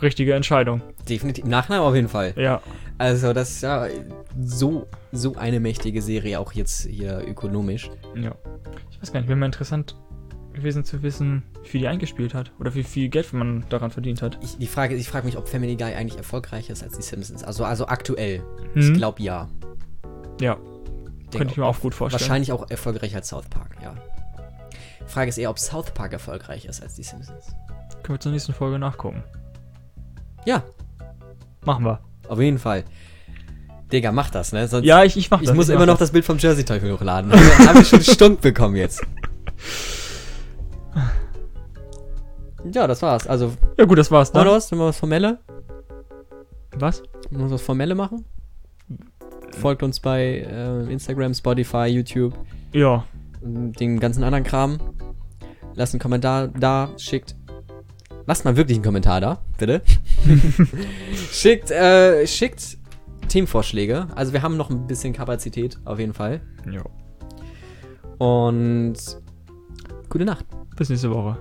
[SPEAKER 2] Richtige Entscheidung.
[SPEAKER 1] Definitiv. Nachhinein auf jeden Fall.
[SPEAKER 2] Ja.
[SPEAKER 1] Also, das ist ja so, so eine mächtige Serie, auch jetzt hier ökonomisch.
[SPEAKER 2] Ja. Ich weiß gar nicht, wäre mal interessant gewesen zu wissen, wie viel die eingespielt hat. Oder wie viel Geld man daran verdient hat.
[SPEAKER 1] Ich, die Frage, ich frage mich, ob Family Guy eigentlich erfolgreicher ist als die Simpsons. Also, also aktuell. Ich
[SPEAKER 2] Hm?
[SPEAKER 1] glaube ja.
[SPEAKER 2] Ja,
[SPEAKER 1] Denke
[SPEAKER 2] könnte ich mir auch gut vorstellen.
[SPEAKER 1] Wahrscheinlich auch erfolgreicher als South Park, ja. Frage ist eher, ob South Park erfolgreicher ist als die Simpsons.
[SPEAKER 2] Können wir zur nächsten Folge nachgucken.
[SPEAKER 1] Ja,
[SPEAKER 2] Machen wir.
[SPEAKER 1] auf jeden Fall. Digga, mach das, ne? Sonst
[SPEAKER 2] Ja, ich, ich mach
[SPEAKER 1] ich
[SPEAKER 2] das.
[SPEAKER 1] muss
[SPEAKER 2] mach
[SPEAKER 1] immer noch das Bild vom Jersey Teufel hochladen. Habe ich schon Stunk bekommen jetzt. Ja, das war's. Also,
[SPEAKER 2] Ja, gut, das war's,
[SPEAKER 1] noch
[SPEAKER 2] ne?
[SPEAKER 1] was? Wollen wir was Formelle?
[SPEAKER 2] Was?
[SPEAKER 1] Wollen wir was Formelle machen? Folgt uns bei äh, Instagram, Spotify, YouTube,
[SPEAKER 2] Ja.
[SPEAKER 1] den ganzen anderen Kram. Lasst einen Kommentar da, schickt. Lasst mal wirklich einen Kommentar da, bitte. schickt, äh, schickt Themenvorschläge. Also wir haben noch ein bisschen Kapazität, auf jeden Fall.
[SPEAKER 2] ja.
[SPEAKER 1] Und gute Nacht.
[SPEAKER 2] Bis nächste Woche.